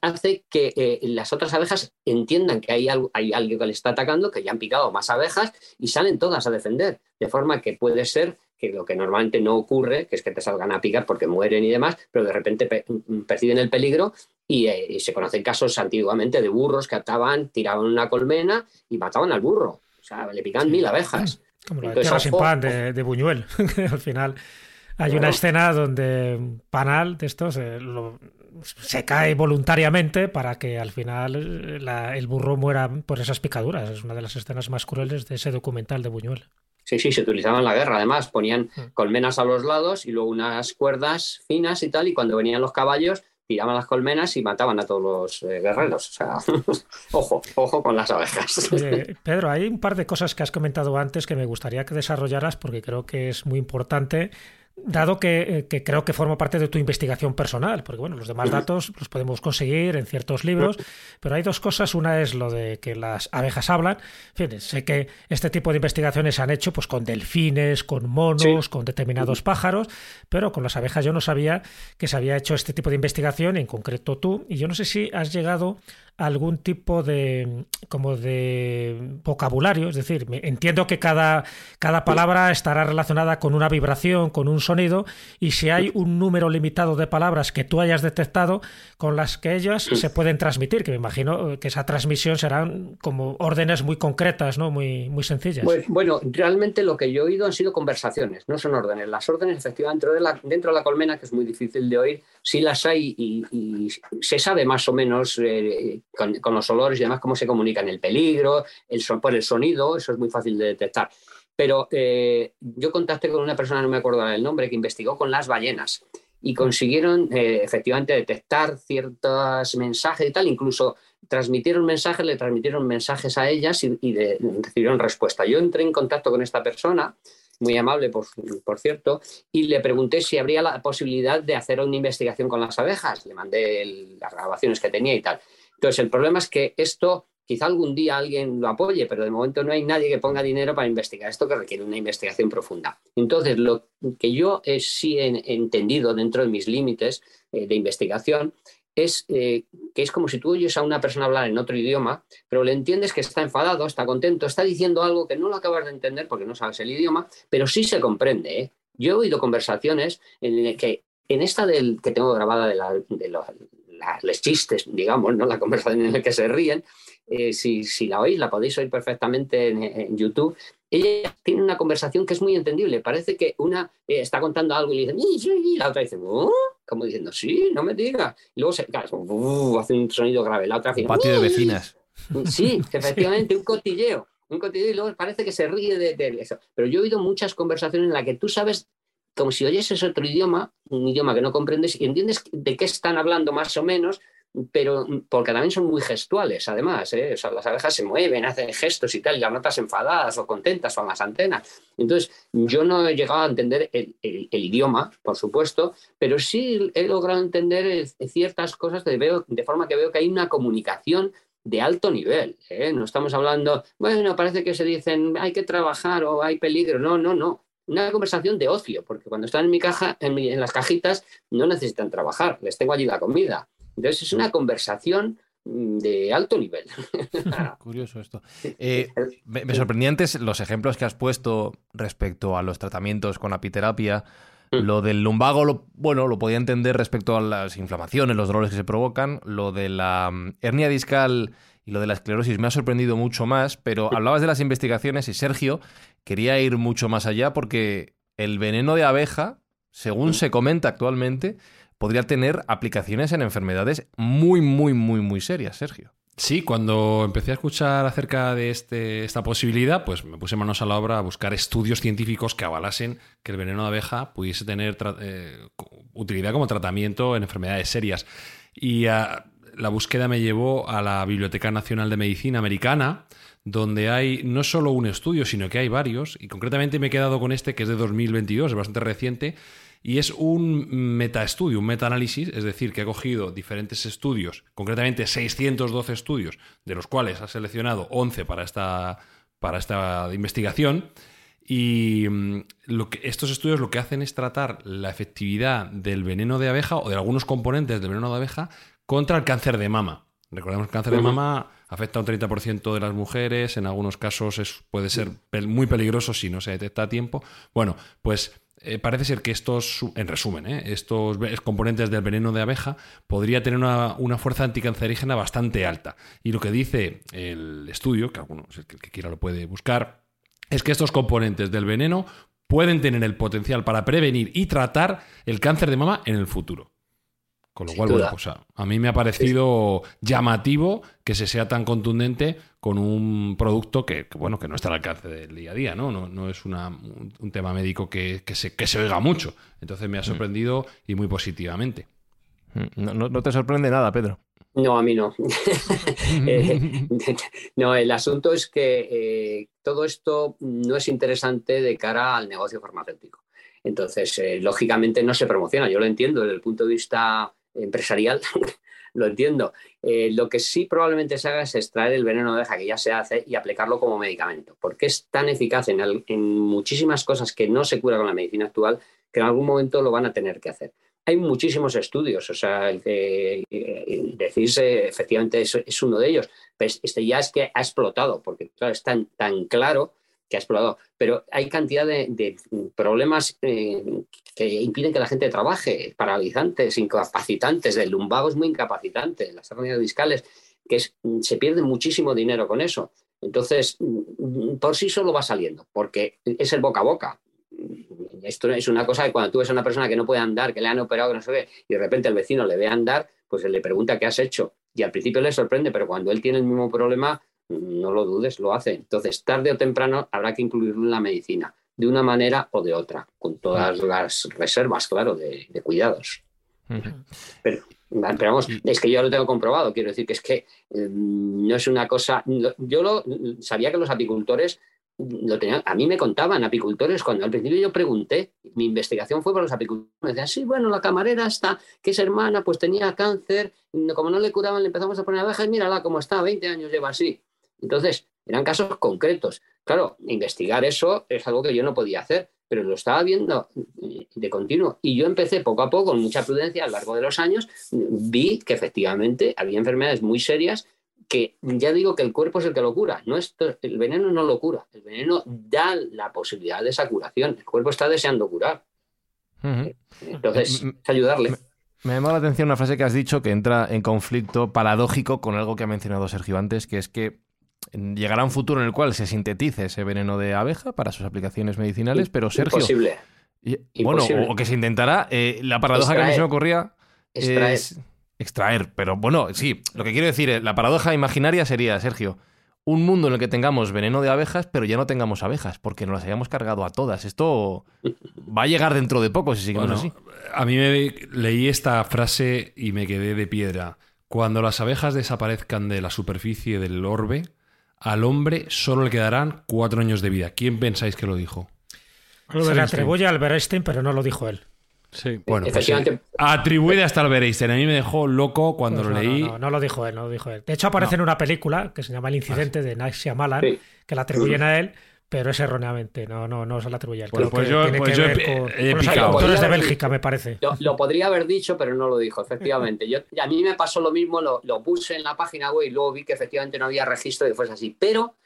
hace que eh, las otras abejas entiendan que hay, algo, hay alguien que le está atacando, que ya han picado más abejas y salen todas a defender. De forma que puede ser que lo que normalmente no ocurre, que es que te salgan a picar porque mueren y demás, pero de repente pe- perciben el peligro y, eh, y se conocen casos antiguamente de burros que ataban, tiraban una colmena y mataban al burro. O sea, le pican mil abejas. Como la Entonces, sin pan de, de Buñuel, <laughs> al final hay una escena donde panal de estos eh, lo- se cae voluntariamente para que al final eh, la- el burro muera por esas picaduras. Es una de las escenas más crueles de ese documental de Buñuel. Sí, sí, se utilizaban en la guerra. Además, ponían Mm. colmenas a los lados y luego unas cuerdas finas y tal. Y cuando venían los caballos, tiraban las colmenas y mataban a todos los eh, guerreros. O sea, <laughs> ojo, ojo con las abejas. Oye, <laughs> Pedro, hay un par de cosas que has comentado antes que me gustaría que desarrollaras porque creo que es muy importante, dado que, eh, que creo que forma parte de tu investigación personal, porque bueno, los demás datos los podemos conseguir en ciertos libros, pero hay dos cosas. Una es lo de que las abejas hablan. En fin, sé que este tipo de investigaciones se han hecho pues con delfines, con monos, Sí. con determinados pájaros, pero con las abejas yo no sabía que se había hecho este tipo de investigación, en concreto tú, y yo no sé si has llegado algún tipo de como de vocabulario, es decir, entiendo que cada, cada palabra estará relacionada con una vibración, con un sonido, y si hay un número limitado de palabras que tú hayas detectado con las que ellas se pueden transmitir, que me imagino que esa transmisión serán como órdenes muy concretas, ¿no? Muy, muy sencillas. Bueno, bueno, realmente lo que yo he oído han sido conversaciones, no son órdenes. Las órdenes, efectivamente, dentro de la, dentro de la colmena, que es muy difícil de oír, sí las hay y, y se sabe más o menos eh, con, con los olores y demás cómo se comunican el peligro, el, son- por el sonido, eso es muy fácil de detectar. Pero eh, yo contacté con una persona, no me acuerdo el nombre, que investigó con las ballenas y consiguieron eh, efectivamente detectar ciertos mensajes y tal, incluso transmitieron mensajes, le transmitieron mensajes a ellas y, y de- recibieron respuesta. Yo entré en contacto con esta persona, muy amable por, por cierto, y le pregunté si habría la posibilidad de hacer una investigación con las abejas. Le mandé el- las grabaciones que tenía y tal. Entonces, el problema es que esto quizá algún día alguien lo apoye, pero de momento no hay nadie que ponga dinero para investigar esto que requiere una investigación profunda. Entonces, lo que yo eh, sí he entendido dentro de mis límites eh, de investigación es eh, que es como si tú oyes a una persona hablar en otro idioma, pero le entiendes que está enfadado, está contento, está diciendo algo que no lo acabas de entender porque no sabes el idioma, pero sí se comprende. Yo he oído conversaciones en el que en esta del que tengo grabada de, la, la- los chistes, digamos, ¿no? la conversación en la que se ríen, eh, si, si la oís, la podéis oír perfectamente en, en YouTube. Ella tiene una conversación que es muy entendible. Parece que una eh, está contando algo y le dice, "Sí, sí", y la otra dice, "Oh", como diciendo, sí, no me digas. Y luego se, claro, hace un sonido grave. La otra Un patio de "Uh". vecinas. Sí, efectivamente, un cotilleo. Un cotilleo y luego parece que se ríe de, de eso. Pero yo he oído muchas conversaciones en las que tú sabes, como si oyeses otro idioma, un idioma que no comprendes y entiendes de qué están hablando más o menos, pero porque también son muy gestuales, además. ¿eh? Las abejas se mueven, hacen gestos y tal, y las notas enfadadas o contentas o en las antenas. Entonces, yo no he llegado a entender el, idioma, por supuesto, pero sí he logrado entender ciertas cosas de, veo, de forma que veo que hay una comunicación de alto nivel. ¿eh? No estamos hablando, bueno, parece que se dicen hay que trabajar o hay peligro. No, no, no. Una conversación de ocio, porque cuando están en mi caja, en, mi- en las cajitas, no necesitan trabajar, les tengo allí la comida. Entonces es una conversación mm, de alto nivel. <laughs> Curioso esto. Eh, me, me antes los ejemplos que has puesto respecto a los tratamientos con apiterapia. Mm. Lo del lumbago, lo, bueno, lo podía entender respecto a las inflamaciones, los dolores que se provocan. Lo de la mm, hernia discal y lo de la esclerosis me ha sorprendido mucho más, pero hablabas de las investigaciones y Sergio quería ir mucho más allá porque el veneno de abeja, según se comenta actualmente, podría tener aplicaciones en enfermedades muy, muy, muy, muy serias, Sergio. Sí, cuando empecé a escuchar acerca de este, esta posibilidad, pues me puse manos a la obra a buscar estudios científicos que avalasen que el veneno de abeja pudiese tener eh, utilidad como tratamiento en enfermedades serias. Y ah, la búsqueda me llevó a la Biblioteca Nacional de Medicina Americana, donde hay no solo un estudio, sino que hay varios, y concretamente me he quedado con este que es de 2022, es bastante reciente, y es un metaestudio, un metaanálisis, es decir, que ha cogido diferentes estudios, concretamente 612 estudios, de los cuales ha seleccionado 11 para esta, para esta investigación. Y mm, estos estudios lo que hacen es tratar la efectividad del veneno de abeja o de algunos componentes del veneno de abeja contra el cáncer de mama. Recordemos que el cáncer de mama afecta a un 30% de las mujeres, en algunos casos es, puede ser muy peligroso si no se detecta a tiempo. Bueno, pues eh, parece ser que estos, en resumen, eh, estos componentes del veneno de abeja podría tener una, fuerza anticancerígena bastante alta. Y lo que dice el estudio, que alguno, el que quiera lo puede buscar, es que estos componentes del veneno pueden tener el potencial para prevenir y tratar el cáncer de mama en el futuro. Con lo cual, bueno, pues a, mí me ha parecido llamativo que se sea tan contundente con un producto que, bueno, que no está al alcance del día a día, ¿no? No, es un, tema médico que, se, que se oiga mucho. Entonces me ha mm. sorprendido y muy positivamente. Mm, no, te sorprende nada, Pedro. No, a mí no. <laughs> <laughs> Eh, <laughs> no, el asunto es que eh, todo esto no es interesante de cara al negocio farmacéutico. Entonces, eh, lógicamente no se promociona. Yo lo entiendo desde el punto de vista empresarial, <laughs> lo entiendo. Eh, lo que sí probablemente se haga es extraer el veneno de abeja que ya se hace y aplicarlo como medicamento, porque es tan eficaz en, muchísimas cosas que no se cura con la medicina actual que en algún momento lo van a tener que hacer. Hay muchísimos estudios, o sea, el que decirse efectivamente es, es, uno de ellos, pues este ya es que ha explotado, porque claro, es tan, tan claro que ha explotado. Pero hay cantidad de, problemas eh, que impiden que la gente trabaje, paralizantes, incapacitantes, lumbago es muy incapacitante, las hernias discales, que se pierde muchísimo dinero con eso. Entonces, por sí solo va saliendo, porque es el boca a boca. Esto es una cosa que cuando tú ves a una persona que no puede andar, que le han operado, que no se ve, y de repente el vecino le ve andar, pues le pregunta qué has hecho. Y al principio le sorprende, pero cuando él tiene el mismo problema, no lo dudes, lo hace. Entonces, tarde o temprano habrá que incluirlo en la medicina, de una manera o de otra, con todas las reservas, claro, de, cuidados. Pero, vamos, es que yo lo tengo comprobado, quiero decir que es que eh, no es una cosa. Yo lo, sabía que los apicultores lo tenían, a mí me contaban apicultores cuando al principio yo pregunté, mi investigación fue para los apicultores, me decían, sí, bueno, la camarera está, que es hermana, pues tenía cáncer, como no le curaban, le empezamos a poner abejas y mírala cómo está, 20 años lleva así. Entonces, eran casos concretos. Claro, investigar eso es algo que yo no podía hacer, pero lo estaba viendo de continuo. Y yo empecé poco a poco, con mucha prudencia, a lo largo de los años, vi que efectivamente había enfermedades muy serias que ya digo que el cuerpo es el que lo cura, no el veneno no lo cura, el veneno da la posibilidad de esa curación, el cuerpo está deseando curar. Entonces, es ayudarle. Me, me ha llamado la atención una frase que has dicho que entra en conflicto paradójico con algo que ha mencionado Sergio antes, que es que llegará un futuro en el cual se sintetice ese veneno de abeja para sus aplicaciones medicinales, pero Sergio... Imposible. bueno, o, que se intentará. Eh, la paradoja que a mí se me ocurría es extraer. Pero bueno, sí, lo que quiero decir, es, la paradoja imaginaria sería, Sergio, un mundo en el que tengamos veneno de abejas, pero ya no tengamos abejas, porque nos las hayamos cargado a todas. Esto va a llegar dentro de poco si seguimos así. A mí me leí esta frase y me quedé de piedra. Cuando las abejas desaparezcan de la superficie del orbe, al hombre solo le quedarán cuatro años de vida. ¿Quién pensáis que lo dijo? Se le atribuye a Albert Einstein, pero no lo dijo él. Sí, bueno, pues, eh, atribuye hasta Albert Einstein. A mí me dejó loco cuando pues lo leí. No, no, lo dijo él, no lo dijo él. De hecho, aparece en una película que se llama El incidente de Night Shyamalan, que la atribuyen a él, pero es erróneamente, no, no, no se la atribuye. Bueno, pues yo, pues yo he, picado. Los de Bélgica, me parece. Lo, podría haber dicho, pero no lo dijo, efectivamente. Yo, a mí me pasó lo mismo, lo, lo, puse en la página web y luego vi que efectivamente no había registro de que fuese así. Pero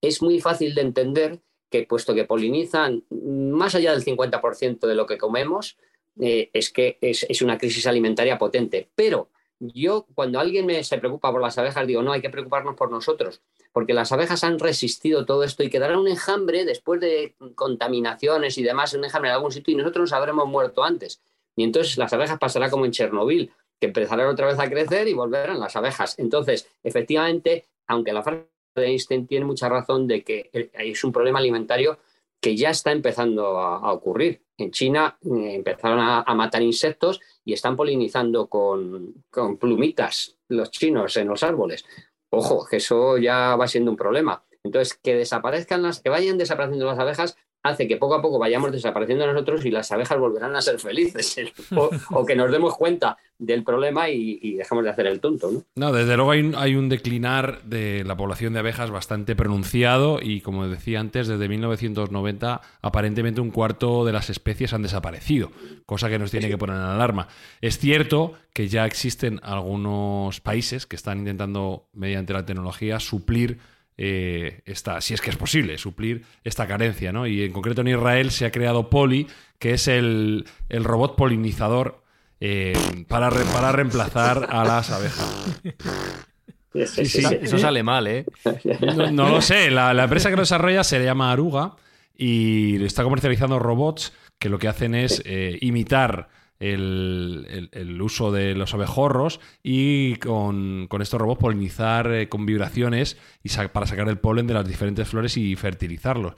es muy fácil de entender que, puesto que polinizan más allá del 50% de lo que comemos, eh, es que es, es una crisis alimentaria potente. Pero yo cuando alguien me, se preocupa por las abejas, digo, no, hay que preocuparnos por nosotros, porque las abejas han resistido todo esto y quedará un enjambre después de contaminaciones y demás, un enjambre en algún sitio y nosotros nos habremos muerto antes. Y entonces las abejas pasará como en Chernobyl, que empezarán otra vez a crecer y volverán las abejas. Entonces, efectivamente, aunque la frase de Einstein tiene mucha razón de que es un problema alimentario que ya está empezando a, ocurrir. En China eh, empezaron a, matar insectos y están polinizando con, con, plumitas los chinos en los árboles. Ojo, que eso ya va siendo un problema. Entonces, que desaparezcan las, que vayan desapareciendo las abejas hace que poco a poco vayamos desapareciendo nosotros y las abejas volverán a ser felices <laughs> o, que nos demos cuenta del problema y, dejemos de hacer el tonto. ¿no? no desde luego hay un, declinar de la población de abejas bastante pronunciado y como decía antes, desde 1990 aparentemente un cuarto de las especies han desaparecido, cosa que nos tiene que poner en alarma. Es cierto que ya existen algunos países que están intentando mediante la tecnología suplir eh, si es que es posible, suplir esta carencia. ¿no? Y en concreto en Israel se ha creado Poli, que es el, robot polinizador eh, para, para reemplazar a las abejas. Eso sale mal, ¿eh? No, lo sé. La, la, empresa que lo desarrolla se llama Aruga y está comercializando robots que lo que hacen es eh, imitar el, uso de los abejorros y con, estos robots polinizar eh, con vibraciones y para sacar el polen de las diferentes flores y fertilizarlos.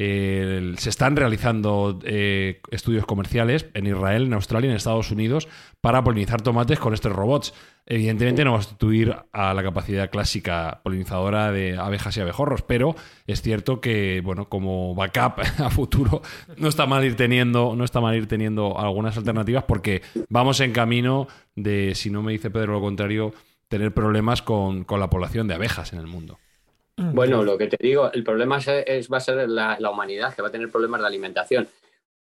Se están realizando eh, estudios comerciales en Israel, en Australia, en Estados Unidos para polinizar tomates con estos robots. Evidentemente no va a sustituir a la capacidad clásica polinizadora de abejas y abejorros, pero es cierto que, bueno, como backup <laughs> a futuro, no está mal ir teniendo, no está mal ir teniendo algunas alternativas porque vamos en camino de, si no me dice Pedro lo contrario, tener problemas con, la población de abejas en el mundo. Bueno, lo que te digo, el problema es, va a ser la, la, humanidad, que va a tener problemas de alimentación.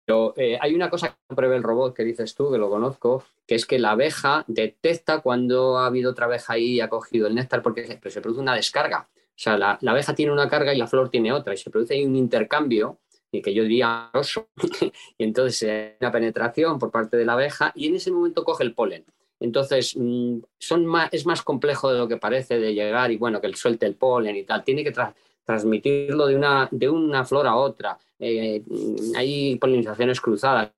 Pero eh, hay una cosa que prevé el robot que dices tú, que lo conozco, que es que la abeja detecta cuando ha habido otra abeja ahí y ha cogido el néctar porque se, produce una descarga. O sea, la, abeja tiene una carga y la flor tiene otra y se produce ahí un intercambio y que yo diría oso. <laughs> y entonces hay una penetración por parte de la abeja y en ese momento coge el polen. Entonces, mm, son es más complejo de lo que parece de llegar y bueno, que él suelte el polen y tal. Tiene que transmitirlo de una, de una flor a otra eh, hay polinizaciones cruzadas.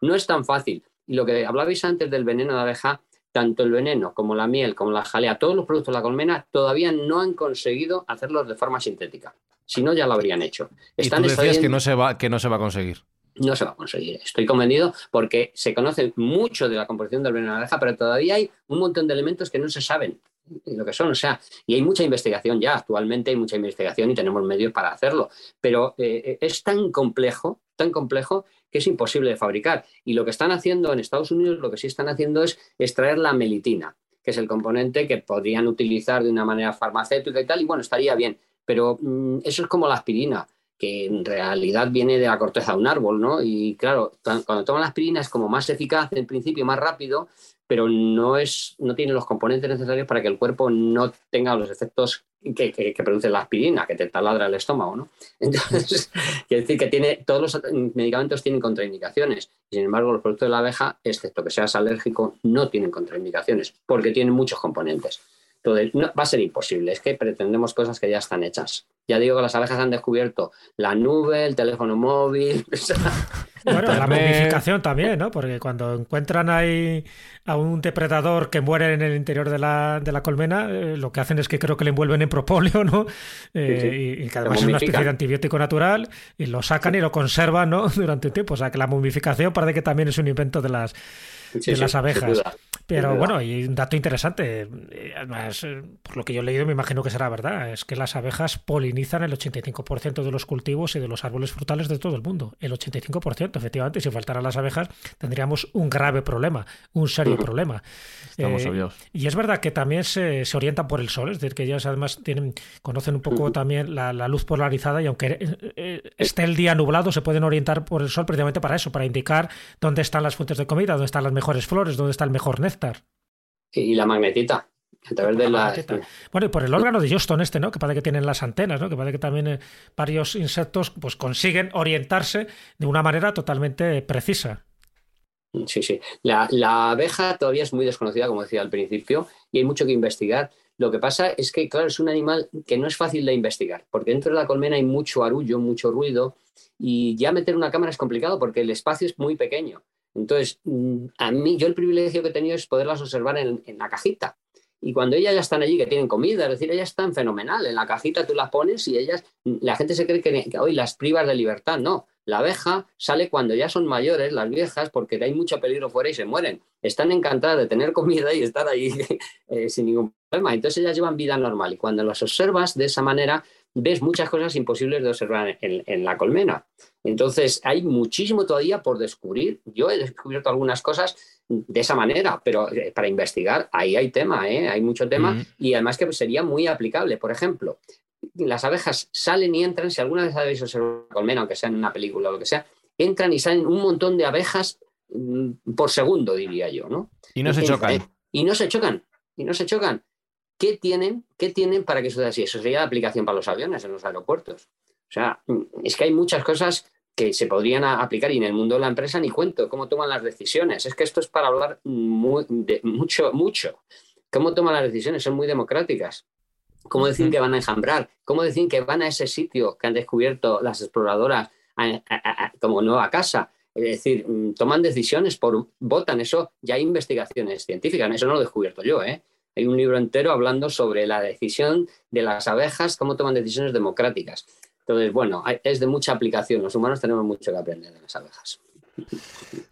no es tan fácil. Y lo que hablabais antes del veneno de abeja, tanto el veneno como la miel, como la jalea, todos los productos de la colmena todavía no han conseguido hacerlos de forma sintética. Si no, ya lo habrían hecho. Están y tú decías que no, se va, que no se va a conseguir. No se va a conseguir. Estoy convencido porque se conoce mucho de la composición del veneno de abeja, pero todavía hay un montón de elementos que no se saben lo que son. O sea, y hay mucha investigación ya, actualmente hay mucha investigación y tenemos medios para hacerlo, pero eh, es tan complejo, tan complejo que es imposible de fabricar. Y lo que están haciendo en Estados Unidos, lo que sí están haciendo es extraer la melitina, que es el componente que podrían utilizar de una manera farmacéutica y tal, y bueno, estaría bien, pero mm, eso es como la aspirina que en realidad viene de la corteza de un árbol, ¿no? Y claro, cuando toman la aspirina es como más eficaz en principio, más rápido, pero no, es, no tiene los componentes necesarios para que el cuerpo no tenga los efectos que, produce la aspirina, que te taladra el estómago, ¿no? <laughs> Entonces, quiere decir que tiene, todos los medicamentos tienen contraindicaciones, sin embargo, los productos de la abeja, excepto que seas alérgico, no tienen contraindicaciones, porque tienen muchos componentes. Entonces, no, va a ser imposible, es que pretendemos cosas que ya están hechas. Ya digo que las abejas han descubierto la nube, el teléfono móvil. <laughs> Bueno, la momificación también, ¿no? Porque cuando encuentran ahí a un depredador que muere en el interior de la, de la colmena, eh, lo que hacen es que creo que le envuelven en propóleo, ¿no? Eh, y, que además es una especie de antibiótico natural, y lo sacan y lo conservan, ¿no? <laughs> Durante un tiempo. O sea, que la momificación parece que también es un invento de las, de las abejas. Pero bueno, hay un dato interesante, eh, además, por lo que yo he leído, me imagino que será verdad, es que las abejas polinizan el 85% de los cultivos y de los árboles frutales de todo el mundo. El 85%, efectivamente, si faltaran las abejas, tendríamos un grave problema, un serio <laughs> problema. Estamos eh, y es verdad que también se, se, orientan por el sol, es decir, que ellas además tienen, conocen un poco también la, luz polarizada y aunque eh, esté el día nublado, se pueden orientar por el sol precisamente para eso, para indicar dónde están las fuentes de comida, dónde están las mejores flores, dónde está el mejor néctar y la magnetita. A través de la... Bueno, y por el órgano de Johnston este, ¿no? Que parece que tienen las antenas, ¿no? Que parece que también eh, varios insectos pues consiguen orientarse de una manera totalmente precisa. Sí, sí. La, la, abeja todavía es muy desconocida, como decía al principio, y hay mucho que investigar. Lo que pasa es que, claro, es un animal que no es fácil de investigar, porque dentro de la colmena hay mucho arullo, mucho ruido, y ya meter una cámara es complicado porque el espacio es muy pequeño. Entonces, mm, a mí, yo el privilegio que he tenido es poderlas observar en, la cajita. Y cuando ellas ya están allí, que tienen comida, es decir, ellas están fenomenal. En la cajita tú las pones y ellas, la gente se cree que, hoy las privas de libertad. No, la abeja sale cuando ya son mayores, las viejas, porque hay mucho peligro fuera y se mueren. Están encantadas de tener comida y estar ahí <laughs> eh, sin ningún problema. Entonces ellas llevan vida normal y cuando las observas de esa manera, ves muchas cosas imposibles de observar en, la colmena. Entonces hay muchísimo todavía por descubrir. Yo he descubierto algunas cosas de esa manera, pero eh, para investigar ahí hay tema, ¿eh? hay mucho tema y además que sería muy aplicable. Por ejemplo, las abejas salen y entran, si alguna vez habéis observado una colmena, aunque sea en una película o lo que sea, entran y salen un montón de abejas mm, por segundo, diría yo, ¿no? Y no se chocan. Eh, y no se chocan, y no se chocan. ¿Qué tienen, ¿Qué tienen para que suceda así? Eso sería la aplicación para los aviones en los aeropuertos. O sea, mm, es que hay muchas cosas que se podrían aplicar y en el mundo de la empresa ni cuento cómo toman las decisiones. Es que esto es para hablar muy, de, mucho, mucho. ¿Cómo toman las decisiones? Son muy democráticas. ¿Cómo decir que van a enjambrar? ¿Cómo decir que van a ese sitio que han descubierto las exploradoras a, a, a, como nueva casa? Es decir, mm, toman decisiones por votan, eso ya hay investigaciones científicas, eso no lo he descubierto yo, ¿eh? Hay un libro entero hablando sobre la decisión de las abejas, cómo toman decisiones democráticas. Entonces, bueno, es de mucha aplicación. Los humanos tenemos mucho que aprender de las abejas.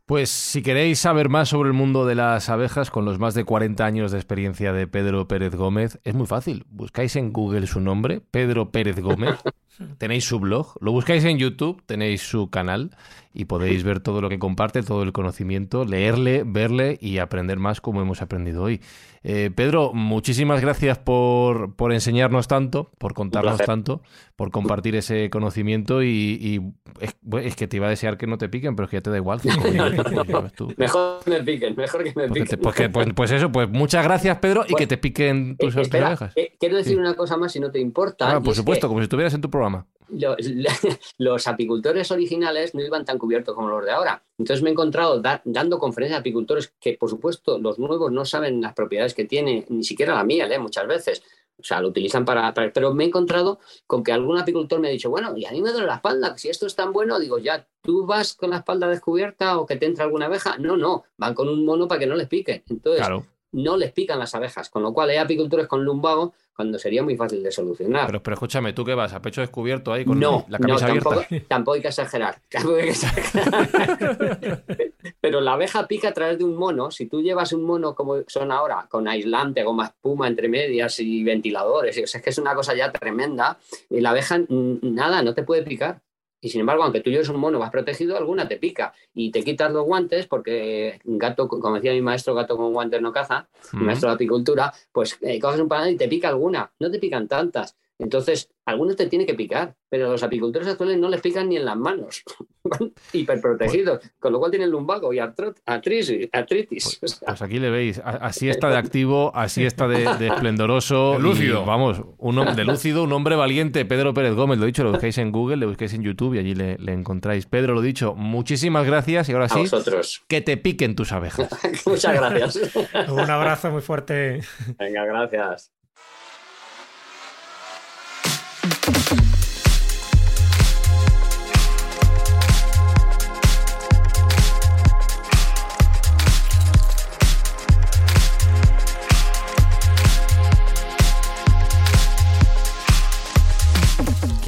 Pues si queréis saber más sobre el mundo de las abejas, con los más de 40 años de experiencia de Pedro Pérez Gómez, es muy fácil. Buscáis en Google su nombre, Pedro Pérez Gómez, <laughs> tenéis su blog, lo buscáis en YouTube, tenéis su canal y podéis ver todo lo que comparte, todo el conocimiento, leerle, verle y aprender más como hemos aprendido hoy. Eh, Pedro, muchísimas gracias por, por, enseñarnos tanto, por contarnos tanto, por compartir ese conocimiento y, y es, es, que te iba a desear que no te piquen, pero es que ya te da igual. <laughs> mejor que me piquen, mejor que me piquen. Pues, que, pues, pues, eso, pues muchas gracias Pedro y pues, que te piquen tus eh, espera, abejas. Eh, quiero decir sí. una cosa más si no te importa. Ah, por supuesto, que... como si estuvieras en tu programa. Los, <laughs> los, apicultores originales no iban tan cubiertos como los de ahora. Entonces me he encontrado da, dando conferencias a apicultores que, por supuesto, los nuevos no saben las propiedades que tiene, ni siquiera la miel, ¿eh? muchas veces. O sea, lo utilizan para, para, Pero me he encontrado con que algún apicultor me ha dicho, bueno, y a mí me duele la espalda, si esto es tan bueno, digo, ya, ¿tú vas con la espalda descubierta o que te entra alguna abeja? No, no, van con un mono para que no les pique. Entonces, claro. No les pican las abejas, con lo cual hay apicultores con lumbago cuando sería muy fácil de solucionar. Pero, pero escúchame, ¿tú qué vas? ¿A pecho descubierto ahí con no, la camisa no, tampoco, abierta? <laughs> <laughs> Tampoco hay que exagerar. Tampoco hay que exagerar. <laughs> pero la abeja pica a través de un mono. Si tú llevas un mono como son ahora, con aislante, goma espuma entre medias y ventiladores, o sea, es que es una cosa ya tremenda, y la abeja, nada, no te puede picar. Y sin embargo, aunque tú lleves un mono vas protegido, alguna te pica. Y te quitas los guantes porque gato, como decía mi maestro, gato con guantes no caza, mi maestro de apicultura, pues eh, coges un panal y te pica alguna. No te pican tantas. Entonces, algunos te tiene que picar, pero a los apicultores actuales no les pican ni en las manos. <laughs> Van hiperprotegidos, pues, con lo cual tienen lumbago y artritis. artritis. Pues, <laughs> pues, aquí le veis, así está de activo, así está de, de <laughs> esplendoroso. De lúcido. Y, vamos, un, de lúcido, un hombre valiente, Pedro Pérez Gómez, lo he dicho, lo buscáis en Google, lo buscáis en YouTube y allí le, le encontráis. Pedro, lo dicho, muchísimas gracias y ahora sí, vosotros. que te piquen tus abejas. Muchas gracias. un abrazo muy fuerte. Venga, gracias.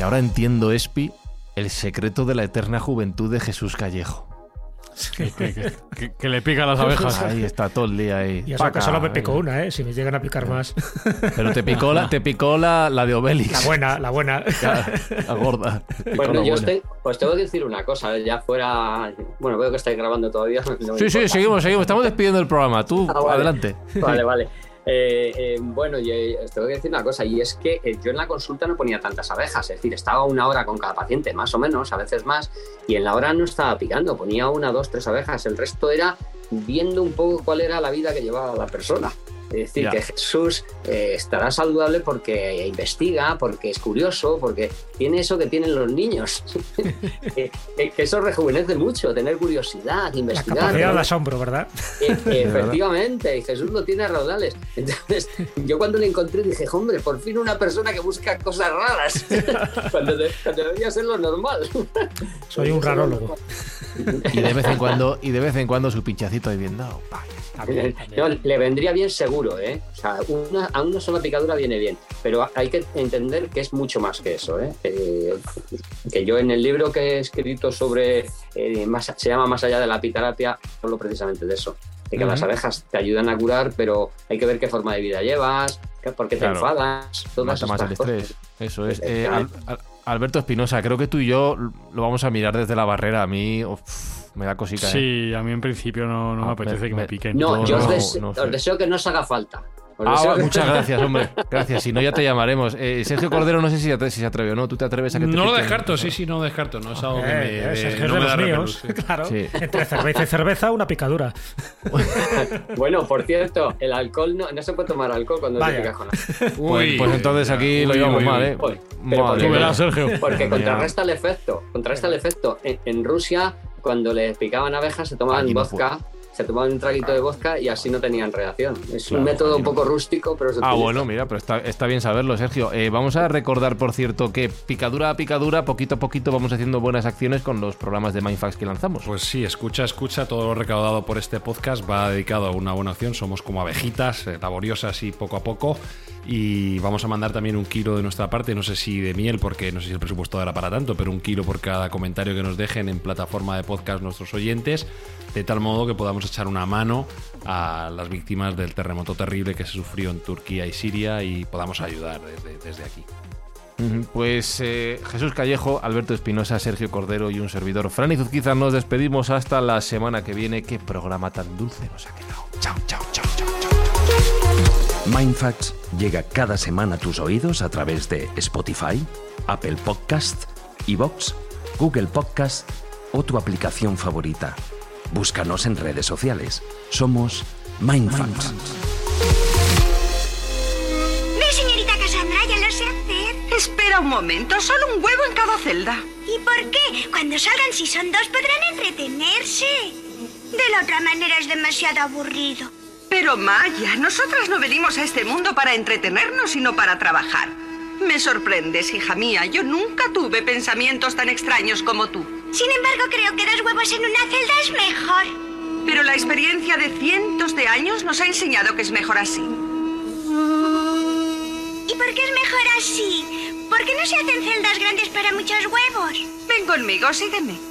Que ahora entiendo, Espi, el secreto de la eterna juventud de Jesús Callejo. Que, que, que, que, le pica las abejas. Ahí está todo el día ahí. Y eso que solo me picó una, ¿eh? Si me llegan a picar más. Pero te picó la, te picó la, la de Obelix. La buena, la buena. La, la gorda. Bueno, yo estoy, pues tengo que decir una cosa, ya fuera. Bueno, veo que estáis grabando todavía. <laughs> No sí, sí, seguimos, seguimos. Estamos despidiendo el programa. Tú, ah, vale. adelante. Vale, vale. Eh, eh, bueno, yo os tengo que decir una cosa, y es que eh, yo en la consulta no ponía tantas abejas, es decir, estaba una hora con cada paciente, más o menos, a veces más, y en la hora no estaba picando, ponía una, dos, tres abejas, el resto era viendo un poco cuál era la vida que llevaba la persona. Es decir, que Jesús eh, estará saludable porque investiga, porque es curioso, porque tiene eso que tienen los niños. <laughs> que, que eso rejuvenece mucho, tener curiosidad, La investigar. capacidad ¿no? de asombro, ¿verdad? Eh, <laughs> eh, efectivamente, y Jesús lo tiene a raudales. Entonces, yo cuando le encontré dije, hombre, por fin una persona que busca cosas raras, <laughs> cuando, de- cuando debería ser lo normal. Soy un rarólogo. Y de vez en cuando, y de vez en cuando su pinchacito ahí bien dado. No, le vendría bien seguro, ¿eh? O sea, una, a una sola picadura viene bien, pero hay que entender que es mucho más que eso, ¿eh? Eh, que yo en el libro que he escrito sobre, eh, más, se llama Más allá de la apiterapia, hablo precisamente de eso, de que las abejas te ayudan a curar, pero hay que ver qué forma de vida llevas, por qué te Claro. enfadas, todas Mata más el cosas. estrés. Eso es. Eh, Al- Al- Alberto Espinosa, creo que tú y yo lo vamos a mirar desde la barrera. A mí uf, me da cosica. ¿eh? Sí, a mí en principio no, no Ah, me apetece me- que me me- piquen. No, No, yo os, no, des- no sé. os deseo que no os haga falta. Ah, muchas <laughs> gracias, hombre. Gracias. Si no, ya te llamaremos. Eh, Sergio Cordero, no sé si, si se atreve o no. ¿Tú te atreves a que te No lo descarto, sí, sí, no lo descarto. No es algo que me, Eh, me- Sergio es no de me da los míos, repelús, sí. claro. Sí. Entre cerveza y cerveza, una picadura. <laughs> Bueno, por cierto, el alcohol no, no se puede tomar alcohol cuando Vaya. se pica con la- Pues, Uy, pues entonces aquí uy, lo llevamos uy, mal. ¿eh? Uy, pero Madre porque- Tú mía. verás, Sergio. Porque contrarresta el efecto. Contrarresta el efecto. En, en Rusia, cuando les picaban abejas, se tomaban no vodka, se tomaban un traguito de vodka y así no tenían reacción. Es Claro, un método un no. poco rústico, pero se Ah, bueno, mira, pero está, está bien saberlo, Sergio. Eh, vamos a recordar, por cierto, que picadura a picadura, poquito a poquito vamos haciendo buenas acciones con los programas de Mindfax que lanzamos. Pues sí, escucha, escucha, todo lo recaudado por este podcast va dedicado a una buena acción. Somos como abejitas, eh, laboriosas y poco a poco. Y vamos a mandar también un kilo de nuestra parte, no sé si de miel, porque no sé si el presupuesto dará para tanto, pero un kilo por cada comentario que nos dejen en plataforma de podcast nuestros oyentes, de tal modo que podamos echar una mano a las víctimas del terremoto terrible que se sufrió en Turquía y Siria y podamos ayudar desde, aquí. Pues eh, Jesús Callejo, Alberto Espinosa, Sergio Cordero y un servidor, Fran Izuzquiza, nos despedimos hasta la semana que viene. Qué programa tan dulce nos ha quedado. Chao, chao, chao, chao. Mindfacts llega cada semana a tus oídos a través de Spotify, Apple Podcast, Evox, Google Podcast o tu aplicación favorita. Búscanos en redes sociales. Somos Mindfacts. No, señorita Cassandra, ya lo sé hacer. Espera un momento, solo un huevo en cada celda. ¿Y por qué? Cuando salgan, si son dos, podrán entretenerse. De la otra manera es demasiado aburrido. Pero Maya, nosotras no venimos a este mundo para entretenernos, sino para trabajar. Me sorprendes, hija mía. Yo nunca tuve pensamientos tan extraños como tú. Sin embargo, creo que dos huevos en una celda es mejor. Pero la experiencia de cientos de años nos ha enseñado que es mejor así. ¿Y por qué es mejor así? ¿Por qué no se hacen celdas grandes para muchos huevos? Ven conmigo, sígueme.